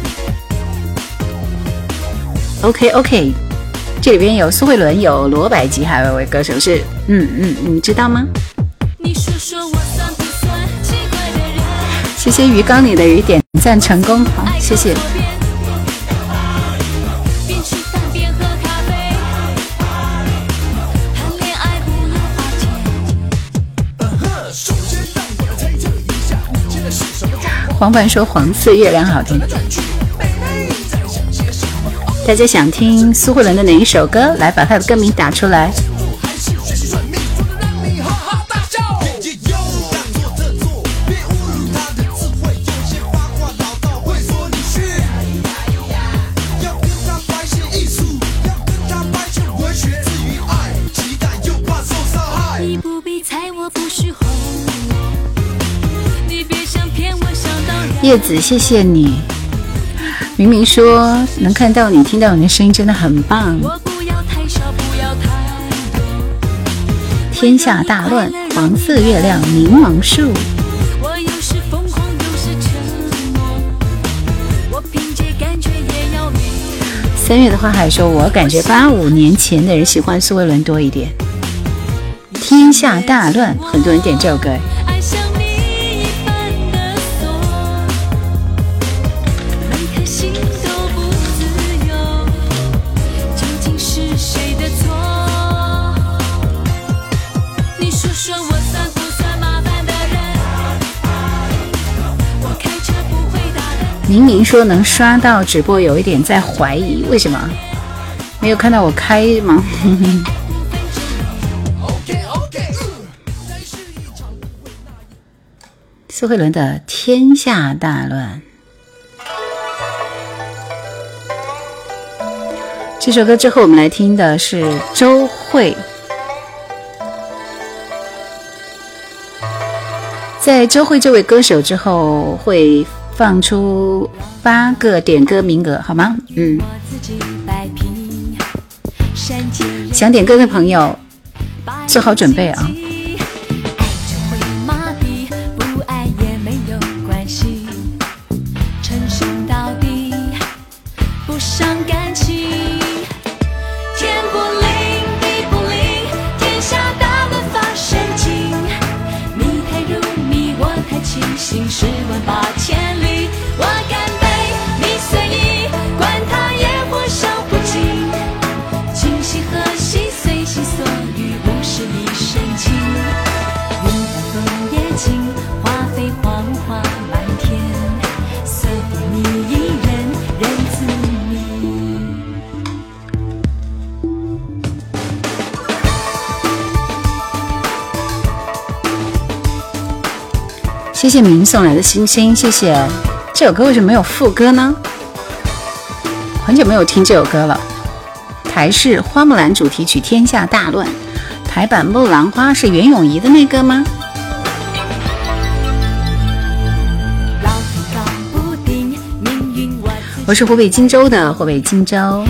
OK OK，这里边有苏慧伦，有罗百吉，还有一位歌手是，嗯嗯，你知道吗？你说说我谢谢鱼缸里的雨点赞成功，好，谢谢。黄凡说黄色月亮好听，大家想听苏慧伦的哪一首歌？来把她的歌名打出来。叶子，谢谢你。明明说能看到你、听到你的声音，真的很棒。天下大乱，黄色月亮，柠檬树。三月的花海说：“我感觉八五年前的人喜欢苏慧伦多一点。”天下大乱，很多人点这首歌。明明说能刷到直播，有一点在怀疑，为什么没有看到我开吗？苏慧伦的《天下大乱》这首歌之后，我们来听的是周慧。在周慧这位歌手之后会。放出八个点歌名额，好吗？嗯。想点歌的朋友，做好准备啊！谢谢明送来的星星，谢谢。这首歌为什么没有副歌呢？很久没有听这首歌了。台式花木兰主题曲《天下大乱》，台版《木兰花》是袁咏仪的那个吗？我是湖北荆州的，湖北荆州。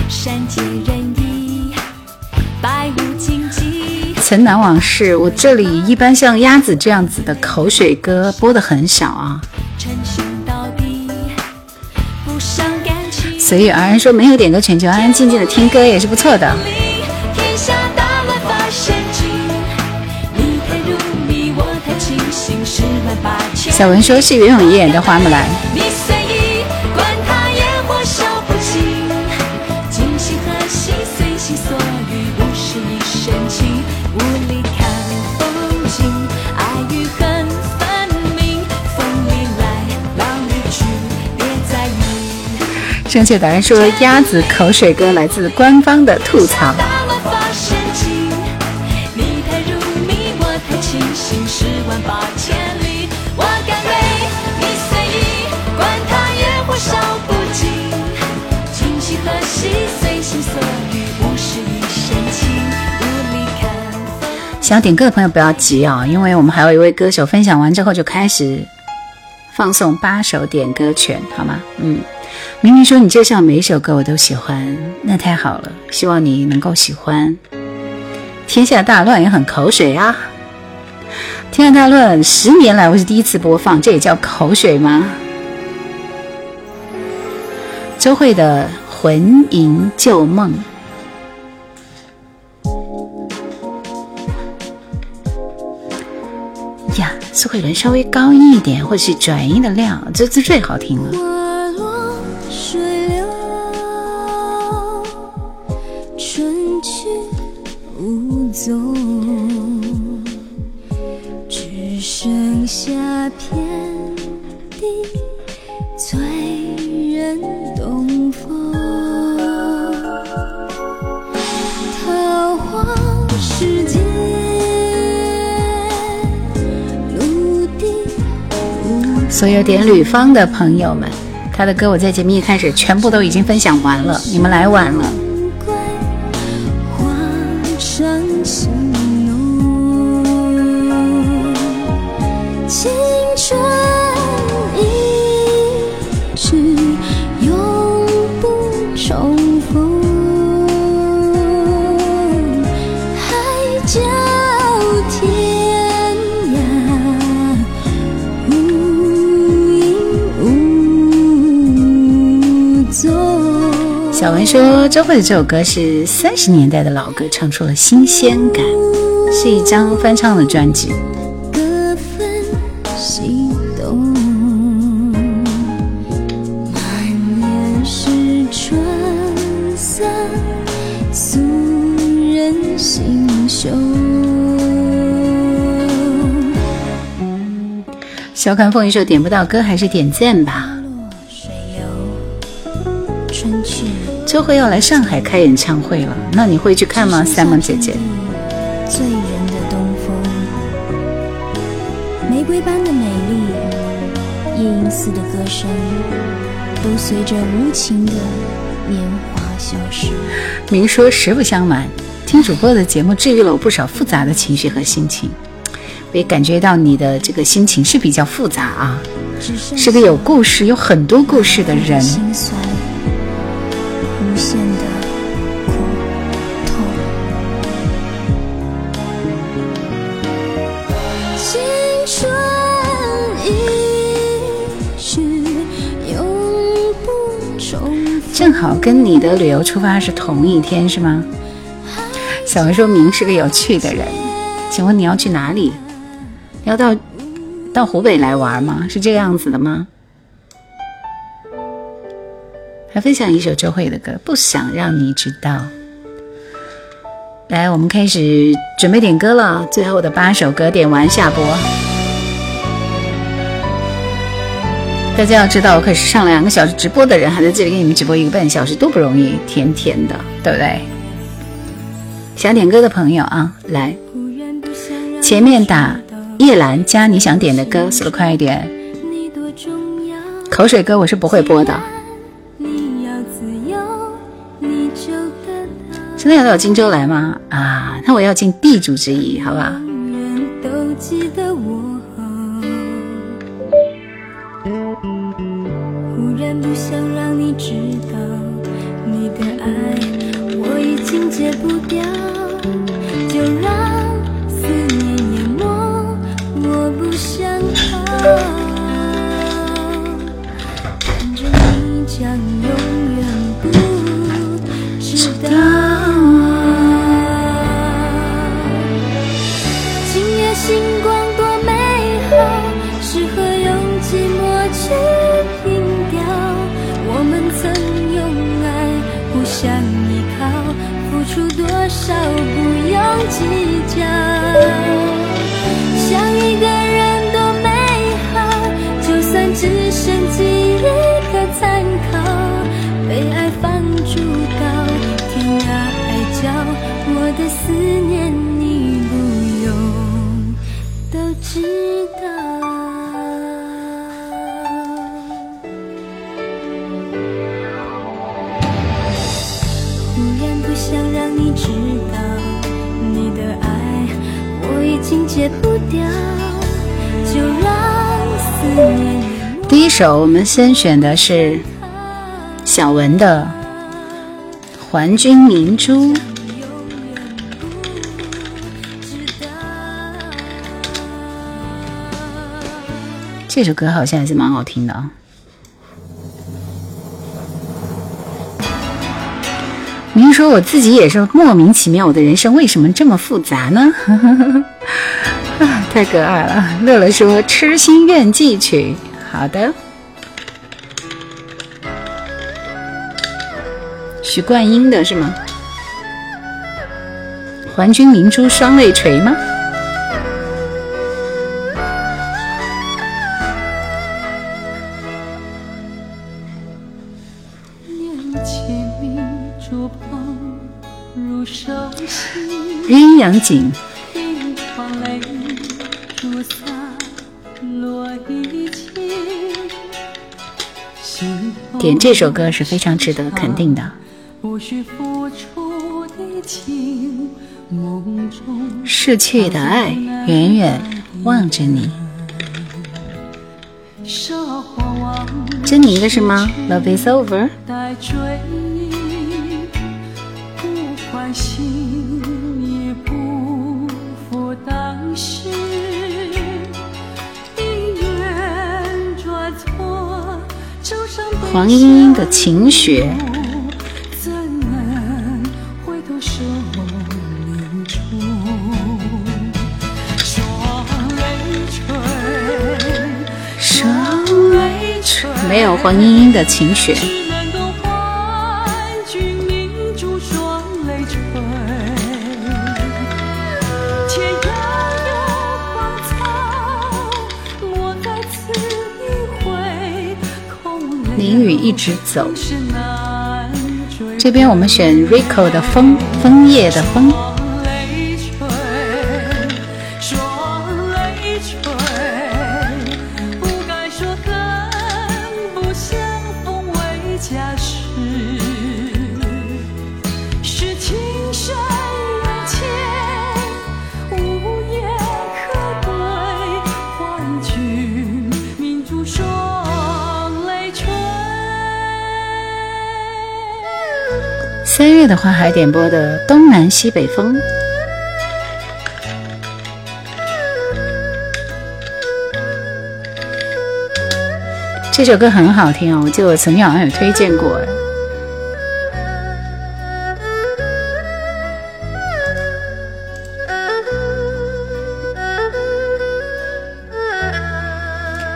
城南往事，我这里一般像鸭子这样子的口水歌播的很少啊。随遇而安说没有点歌全球安安静静的听歌也是不错的。小文说是袁咏仪演的花木兰。正确答案说：鸭子口水歌来自官方的吐槽。想点歌的朋友不要急啊，因为我们还有一位歌手分享完之后就开始放送八首点歌权，好吗？嗯。明明说你介绍每首歌我都喜欢，那太好了，希望你能够喜欢。天下大乱也很口水啊！天下大乱十年来我是第一次播放，这也叫口水吗？周慧的《魂萦旧梦》呀，苏慧伦稍微高音一点，或是转音的量，这这最好听了。所有点吕方的朋友们，他的歌我在节目一开始全部都已经分享完了，你们来晚了。说：“周慧的这首歌是三十年代的老歌，唱出了新鲜感，是一张翻唱的专辑。”小看风一说点不到歌，还是点赞吧。周慧要来上海开演唱会了，那你会去看吗？三梦姐姐。醉人的东风，玫瑰般的美丽，夜莺似的歌声，都随着无情的年华消失。明说实不相瞒，听主播的节目治愈了我不少复杂的情绪和心情。我也感觉到你的这个心情是比较复杂啊，是个有故事、有很多故事的人。好跟你的旅游出发是同一天，是吗？小文说明是个有趣的人，请问你要去哪里？要到到湖北来玩吗？是这样子的吗？还分享一首周慧的歌，不想让你知道。来，我们开始准备点歌了，最后的八首歌点完下播。大家要知道，我可是上了两个小时直播的人，还在这里给你们直播一个半小时，多不容易，甜甜的，对不对？想点歌的朋友啊，来，前面打叶兰加你想点的歌，速度快一点。口水歌我是不会播的。真的要到荆州来吗？啊，那我要尽地主之谊，好吧？不想让你知道，你的爱我已经戒不掉，第一首，我们先选的是小文的《还君明珠》。这首歌好像还是蛮好听的啊。您说我自己也是莫名其妙，我的人生为什么这么复杂呢？太可爱了！乐乐说痴心怨寄曲，好的。许冠英的是吗？还君明珠双泪垂吗？鸳鸯锦，这首歌是非常值得肯定的。逝去的爱，远远望着你。珍妮的是吗？Love is over。黄莺莺的《晴雪》。没有黄莺莺的晴雪。淋雨一直走。这边我们选 Rico 的枫枫叶的枫。的花海点播的《东南西北风》，这首歌很好听哦，我记得我曾经好像有推荐过。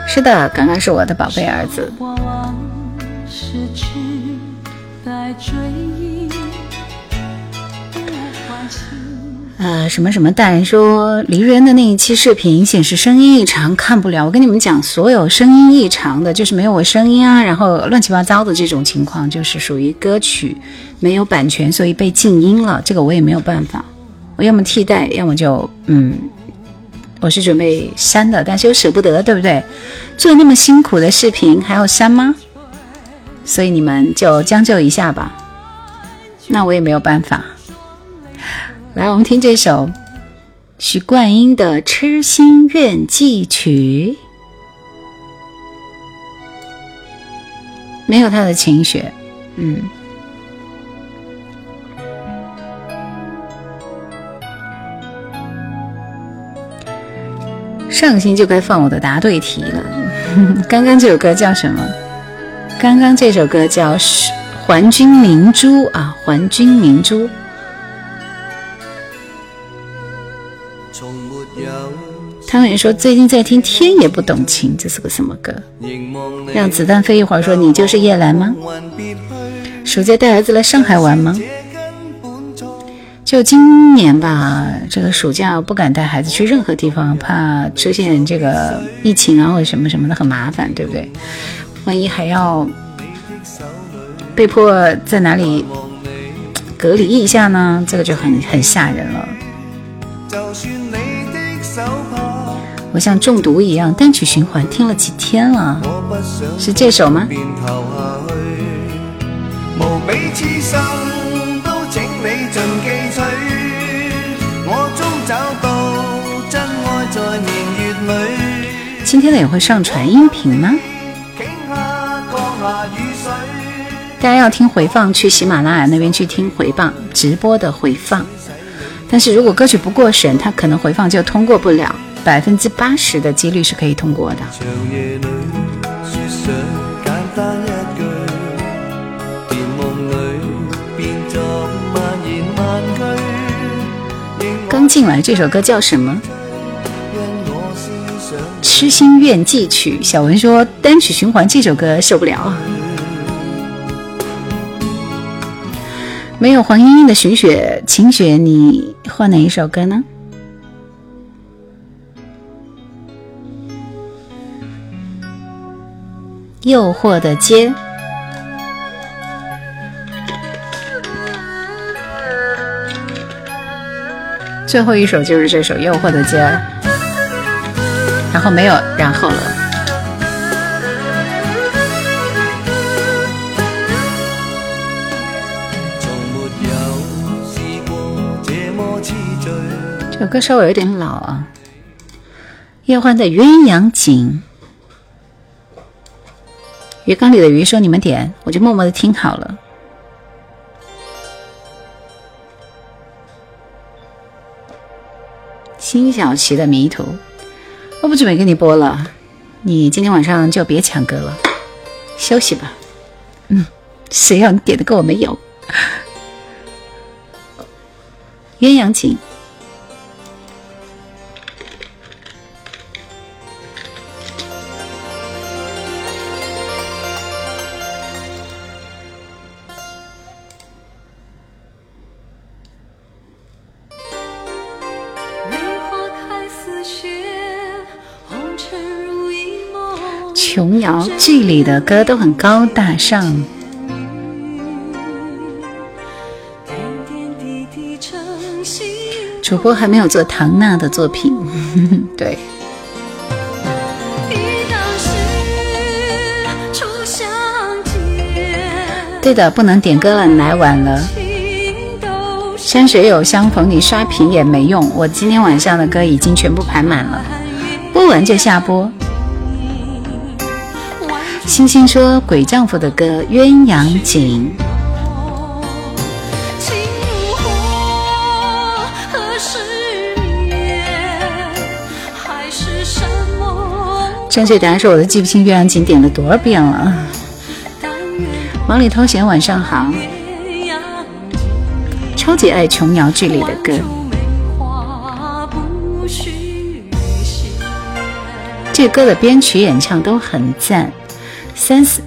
是的，刚刚是我的宝贝儿子。什么什么大人说黎人的那一期视频显示声音异常，看不了。我跟你们讲，所有声音异常的，就是没有我声音啊，然后乱七八糟的这种情况，就是属于歌曲没有版权，所以被静音了。这个我也没有办法，我要么替代，要么就嗯，我是准备删的，但是又舍不得，对不对？做那么辛苦的视频还要删吗？所以你们就将就一下吧，那我也没有办法。来，我们听这首许冠英的《痴心怨寄曲》，没有他的情绪，嗯。上星就该放我的答对题了。刚刚这首歌叫什么？刚刚这首歌叫《还君明珠》啊，《还君明珠》。汤圆说：“最近在听《天也不懂情》，这是个什么歌？让子弹飞一会儿。说你就是叶兰吗？暑假带儿子来上海玩吗？就今年吧，这个暑假不敢带孩子去任何地方，怕出现这个疫情啊或者什么什么的，很麻烦，对不对？万一还要被迫在哪里隔离一下呢？这个就很很吓人了。”就算你的手我像中毒一样单曲循环听了几天了，是这首吗？今天的也会上传音频吗？大家要听回放，去喜马拉雅那边去听回放直播的回放。但是如果歌曲不过审，它可能回放就通过不了。百分之八十的几率是可以通过的。刚进来这首歌叫什么？痴心怨寄曲。小文说单曲循环这首歌受不了。没有黄莺莺的寻雪晴雪，你换哪一首歌呢？诱惑的街，最后一首就是这首《诱惑的街》，然后没有然后了。这首歌稍微有点老啊，叶欢的《鸳鸯锦》。鱼缸里的鱼说：“你们点，我就默默的听好了。”辛晓琪的《迷途》，我不准备给你播了，你今天晚上就别抢歌了，休息吧。嗯，谁要你点的歌我没有。鸳鸯锦。琼瑶剧里的歌都很高大上。主播还没有做唐娜的作品，对。对的，不能点歌了，你来晚了。山水有相逢，你刷屏也没用。我今天晚上的歌已经全部排满了，播完就下播。星星说鬼丈夫的歌《鸳鸯锦》。正确答案是我都记不清《鸳鸯锦》点了多少遍了。忙里偷闲，晚上好。超级爱琼瑶剧里的歌，这歌的编曲、演唱都很赞。三四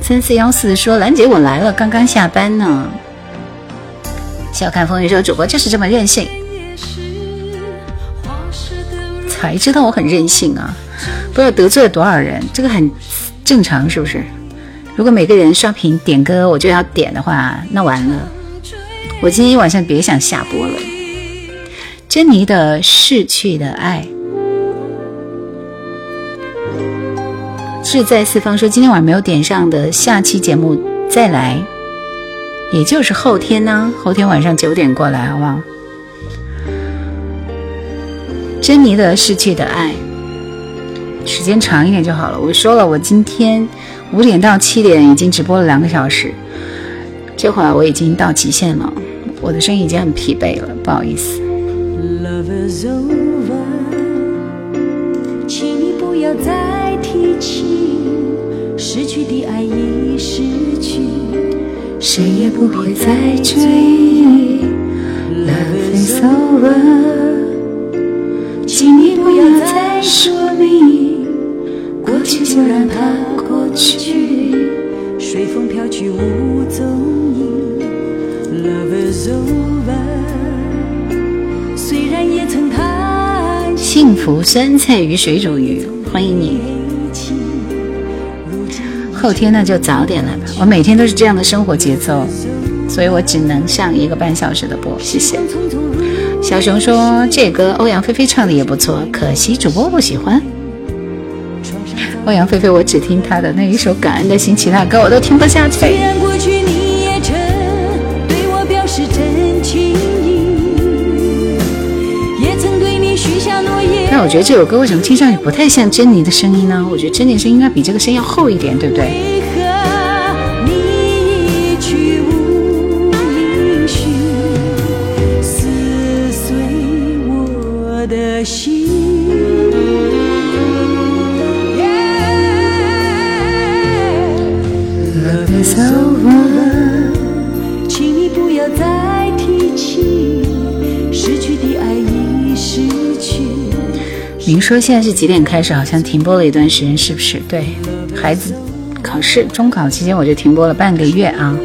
三四幺四说：“兰姐，我来了，刚刚下班呢。”笑看风云说：“主播就是这么任性。”才知道我很任性啊！不知道得罪了多少人，这个很正常，是不是？如果每个人刷屏点歌我就要点的话，那完了。我今天一晚上别想下播了。珍妮的《逝去的爱》，志在四方说今天晚上没有点上的，下期节目再来，也就是后天呢，后天晚上九点过来，好不好？珍妮的《逝去的爱》，时间长一点就好了。我说了，我今天。五点到七点已经直播了两个小时，这会儿我已经到极限了，我的声音已经很疲惫了，不好意思。请你不要再提起谁也不会再追忆。Love is over，请你不要再说明过去，就让它过。去，随风飘去无踪影。Love is over，虽然也曾叹息。幸福酸菜鱼水煮鱼，欢迎你。后天那就早点来吧，我每天都是这样的生活节奏，所以我只能上一个半小时的播。谢谢。小熊说这歌欧阳菲菲唱的也不错，可惜主播不喜欢。欧阳菲菲，我只听她的那一首《感恩的心》，其他歌我都听不下去。我觉得这首歌为什么听上去不太像珍妮的声音呢？我觉得珍妮的声音应该比这个声音要厚一点，对不对？说现在是几点开始？好像停播了一段时间，是不是？对孩子考试中考期间，我就停播了半个月啊。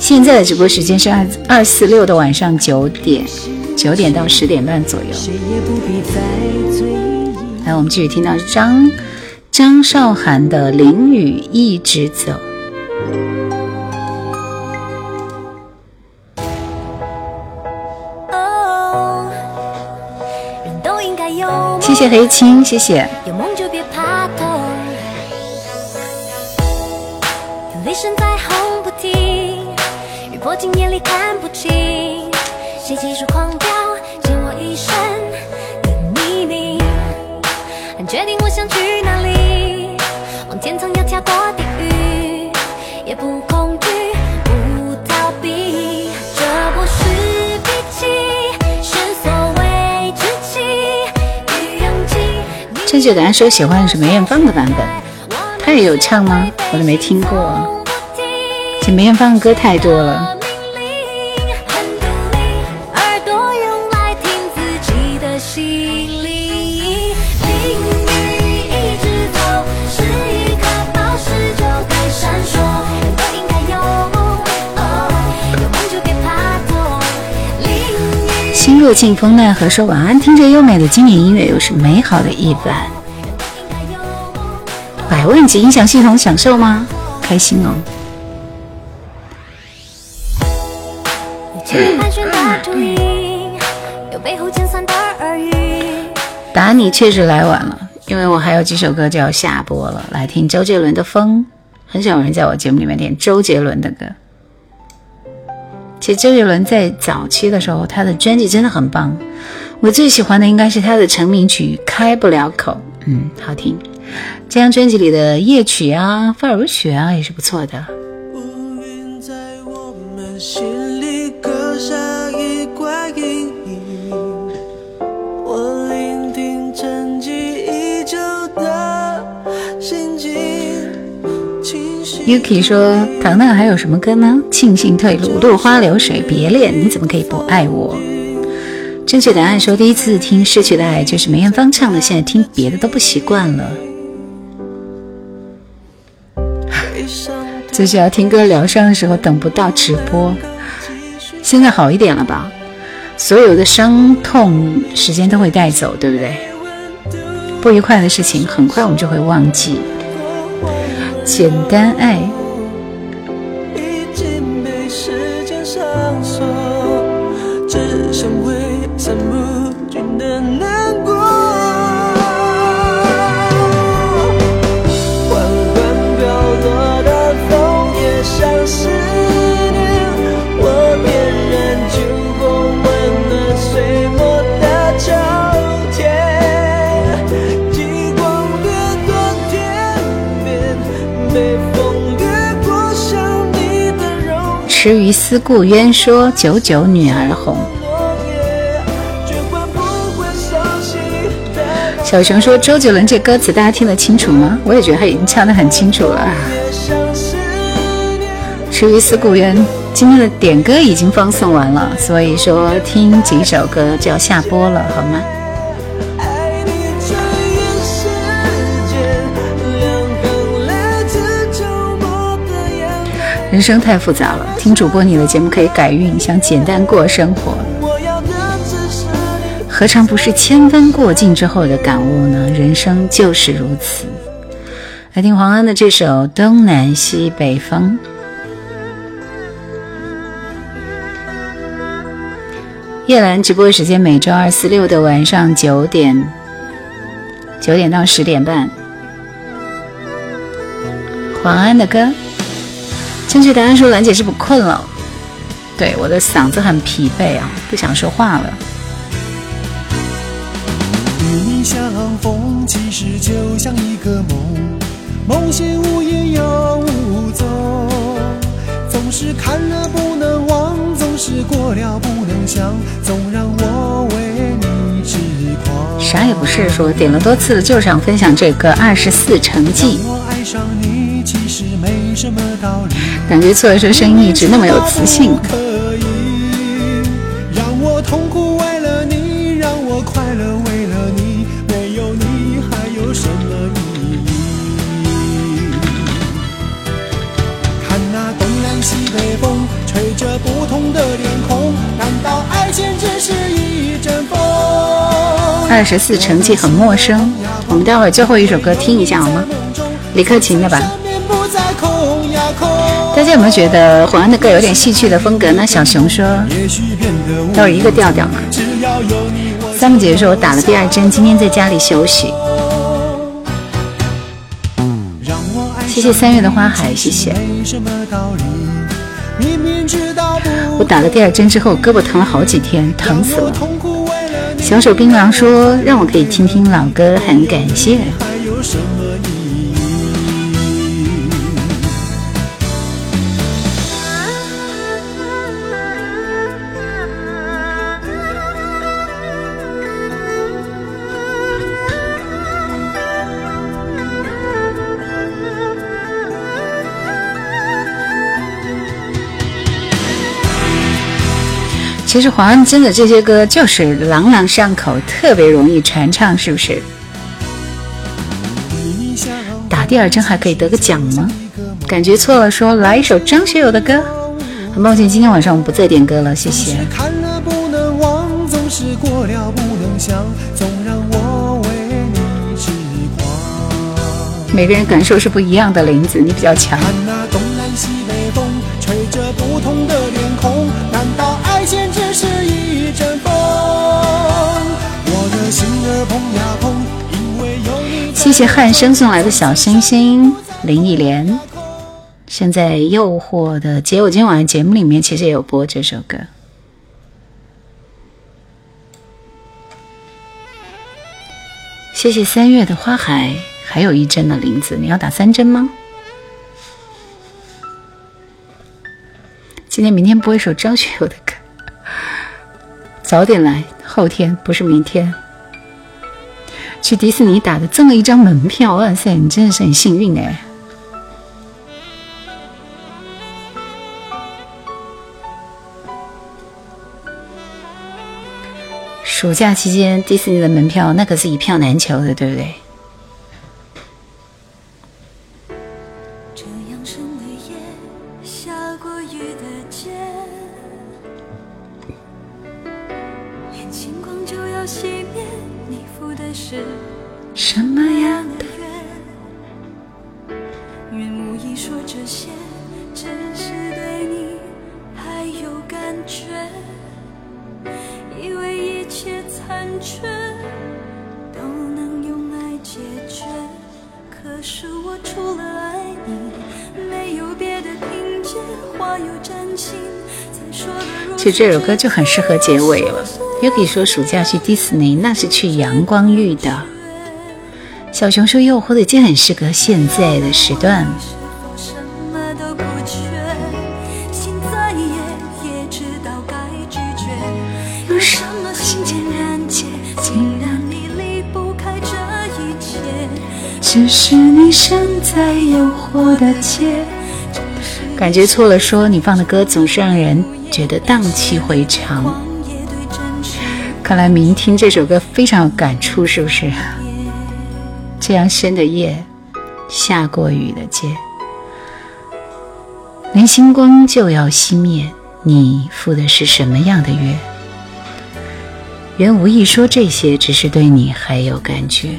现在的直播时间是二二四六的晚上九点，九点到十点半左右。来，我们继续听到张张韶涵的《淋雨一直走》。谢黑青，谢谢。正确答案说喜欢的是梅艳芳的版本，她也有唱吗？我都没听过。这梅艳芳的歌太多了。若庆风奈何说晚安，听着优美的经典音乐，又是美好的一晚。百万级音响系统享受吗？开心哦！打你确实来晚了，因为我还有几首歌就要下播了。来听周杰伦的《风》，很少有人在我节目里面点周杰伦的歌。其实周杰伦在早期的时候，他的专辑真的很棒。我最喜欢的应该是他的成名曲《开不了口》，嗯，好听。这张专辑里的夜曲啊、发如雪啊也是不错的。Yuki 说：“糖糖还有什么歌呢？庆幸退路，落花流水，别恋，你怎么可以不爱我？”正确答案说：“第一次听《失去的爱》就是梅艳芳唱的，现在听别的都不习惯了。”就是要听歌疗伤的时候等不到直播，现在好一点了吧？所有的伤痛时间都会带走，对不对？不愉快的事情很快我们就会忘记。简单爱。池鱼思故渊说：“久久女儿红。”小熊说：“周杰伦这歌词大家听得清楚吗？”我也觉得他已经唱得很清楚了。至于思故渊，今天的点歌已经放送完了，所以说听几首歌就要下播了，好吗？人生太复杂了，听主播你的节目可以改运，想简单过生活，何尝不是千帆过尽之后的感悟呢？人生就是如此。来听黄安的这首《东南西北风》。叶兰直播时间每周二、四、六的晚上九点，九点到十点半。黄安的歌。正确答案说：“兰姐是不困了，对我的嗓子很疲惫啊，不想说话了。”与你相逢，其实就像一个梦，梦醒无影又无踪，总是看了不能忘，总是过了不能想，总让我为你痴狂。啥也不是，说点了多次，就想分享这个二十四成绩。感觉错了，说声音一直那么有磁性。看那东南西北风，吹着不同的脸孔，难道爱情只是一阵风？二十四成绩很陌生，我们待会儿最后一首歌听一下好吗？李克勤的吧。大家有没有觉得黄安的歌有点戏剧的风格呢？小熊说都是一个调调嘛。三木姐姐说我打了第二针，今天在家里休息。谢谢三月的花海，谢谢。我打了第二针之后，胳膊疼了好几天，疼死了。小手槟榔说让我可以听听老歌，很感谢。其实黄安真的这些歌就是朗朗上口，特别容易传唱，是不是？打第二针还可以得个奖吗？感觉错了，说来一首张学友的歌。很抱歉，今天晚上我们不再点歌了，谢谢。每个人感受是不一样的。林子，你比较强。谢谢汉生送来的小星星，林忆莲。现在诱惑的姐，我今天晚上节目里面其实也有播这首歌。谢谢三月的花海，还有一针的林子，你要打三针吗？今天、明天播一首张学友的歌。早点来，后天不是明天。去迪士尼打的，这么一张门票。哇塞，你真的是很幸运哎！暑假期间迪士尼的门票，那可是一票难求的，对不对？这首歌就很适合结尾了。又可以说暑假去迪士尼，那是去阳光浴的。小熊说诱惑的，街很适合现在的时段。只是你身在诱惑的街。感觉错了，说你放的歌总是让人。觉得荡气回肠，看来明听这首歌非常有感触，是不是？这样深的夜，下过雨的街，连星光就要熄灭，你赴的是什么样的约？原无意说这些，只是对你还有感觉，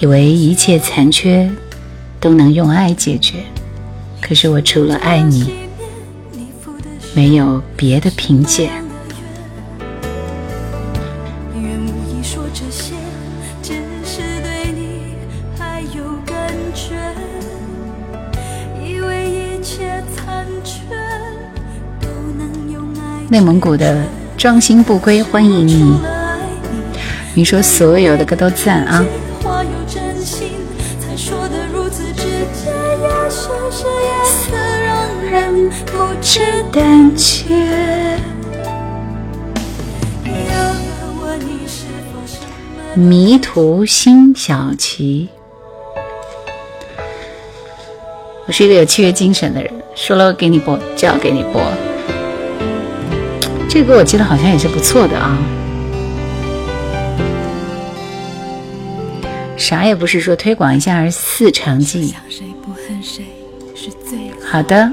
以为一切残缺都能用爱解决，可是我除了爱你。没有别的凭借。内蒙古的庄心不归，欢迎你。你说所有的歌都赞啊。胆怯。迷途新小琪，我是一个有契约精神的人，说了给你播就要给你播。这个歌我记得好像也是不错的啊。啥也不是说推广一下，而四成绩。好的。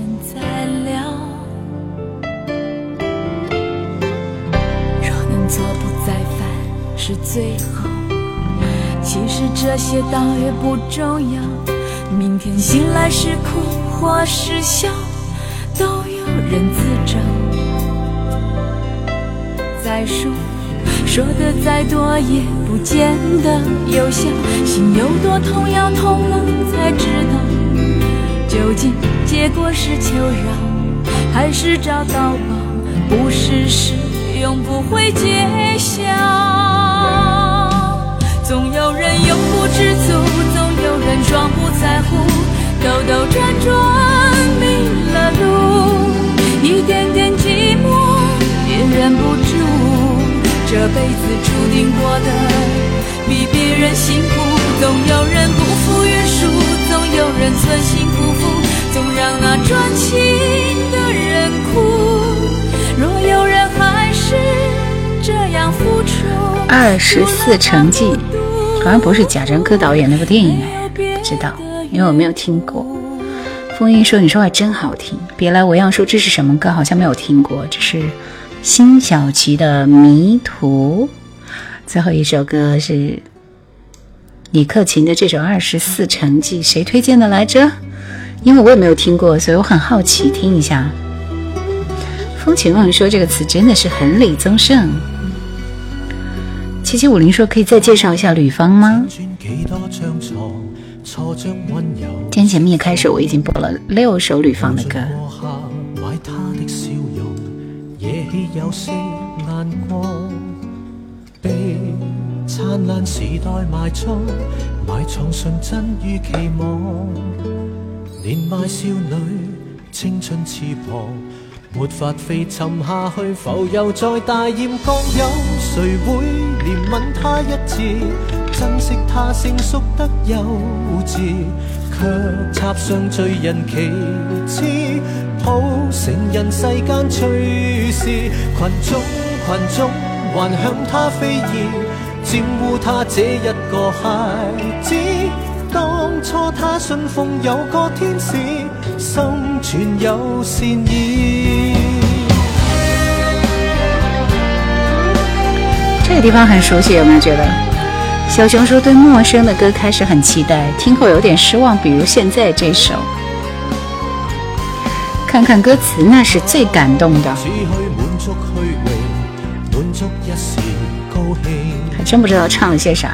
是最后，其实这些倒也不重要。明天醒来是哭或是笑，都有人自找。再说，说的再多也不见得有效。心有多痛，要痛了才知道，究竟结果是求饶，还是找到宝？不试试，永不会揭晓。总有人永不知足，总有人装不在乎，兜兜转转迷了路，一点点寂寞也忍不住。这辈子注定过得比别人辛苦，总有人不负约束，总有人存心辜负。总让那专情的人哭。二十四城记好像不是贾樟柯导演那部电影哎，不知道，因为我没有听过。风音说：“你说话真好听。”别来无恙说：“这是什么歌？好像没有听过。”这是辛晓琪的《迷途》。最后一首歌是李克勤的这首《二十四城记》，谁推荐的来着？因为我也没有听过，所以我很好奇，听一下。风情望说：“这个词真的是很李宗盛。”七七五零说：“可以再介绍一下吕方吗？”今天节目一开始，我已经播了六首吕方的歌。被灿烂时代埋葬，埋藏纯真与期望。年迈少女，青春翅膀，没法飞沉下去，浮游在大艳光。有谁会怜悯他一次？珍惜他成熟得幼稚，却插上罪人旗帜，抱成人世间趣事。群众群众还向他非议，玷污他这一个孩子。当初他信奉有个天使，心存有善意。这个地方很熟悉，有没有觉得？小熊说：“对陌生的歌开始很期待，听后有点失望。比如现在这首，看看歌词，那是最感动的。还真不知道唱了些啥。”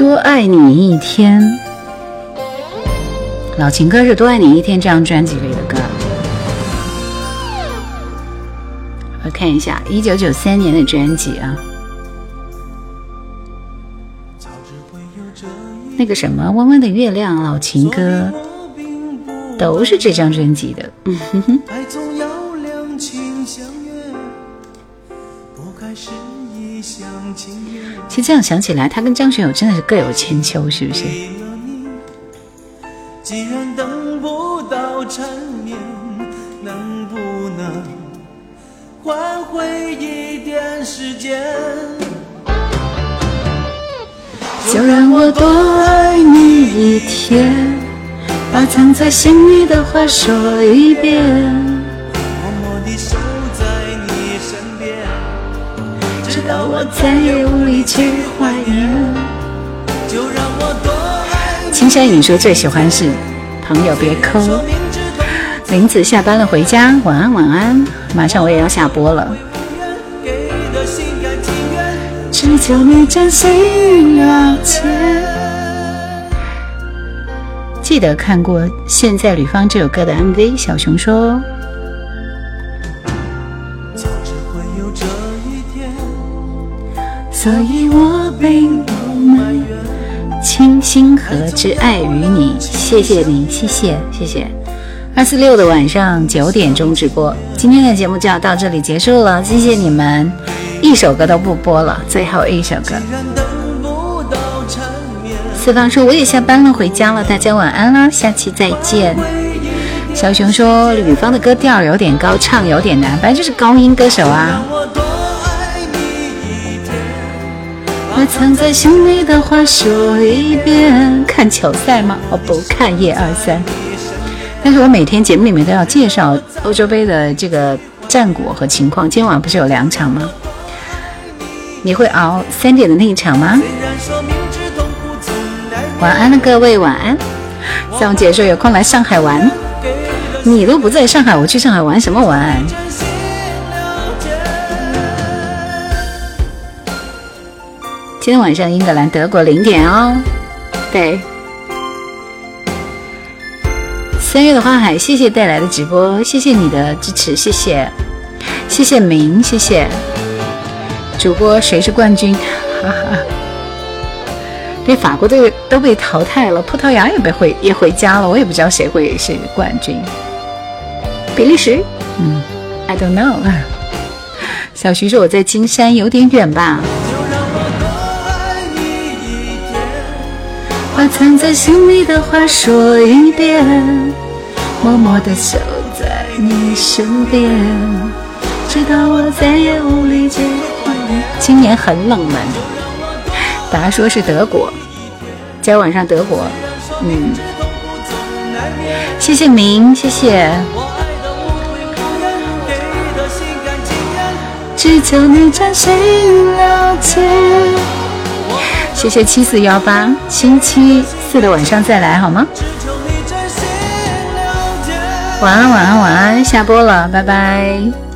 多爱你一天，老情歌是《多爱你一天》这张专辑里的歌。我看一下一九九三年的专辑啊，那个什么《弯弯的月亮》老情歌，都是这张专辑的。嗯哼哼。其实这样想起来，他跟张学友真的是各有千秋，是不是？既然等不到缠绵，能不能换回一点时间，就让我多爱你一天，把藏在心里的话说一遍。再也无力去怀念。就让我多爱。青山影说最喜欢是朋友别抠。林子下班了，回家，晚安，晚安。马上我也要下播了。只求你真心了解。记得看过《现在吕方》这首歌的 MV，小熊说。所以我并不埋怨。倾心何之爱于你？谢谢你，谢谢，谢谢。二四六的晚上九点钟直播，今天的节目就要到这里结束了，谢谢你们，一首歌都不播了，最后一首歌。四方说我也下班了，回家了，大家晚安啦，下期再见。小熊说吕方的歌调有点高，唱有点难，反正就是高音歌手啊。把藏在心里的话说一遍，看球赛吗？我不看，一二三。但是我每天节目里面都要介绍欧洲杯的这个战果和情况。今晚不是有两场吗？你会熬三点的那一场吗？晚安了各位，晚安。三姐说有空来上海玩，你都不在上海，我去上海玩什么玩？今天晚上英格兰德国零点哦。对，三月的花海，谢谢带来的直播，谢谢你的支持，谢谢，谢谢明，谢谢主播，谁是冠军？哈哈。对，法国队都被淘汰了，葡萄牙也被回也回家了，我也不知道谁会是冠军。比利时，嗯，I don't know。小徐说我在金山，有点远吧。把藏在心里的话说一遍，默默地守在你身边，直到我再也无力。今年很冷门，大家说是德国。今晚上德国，嗯，谢谢明，谢谢。只求你真心了解。谢谢七四幺八，星期四的晚上再来好吗？晚安，晚安，晚安，下播了，拜拜。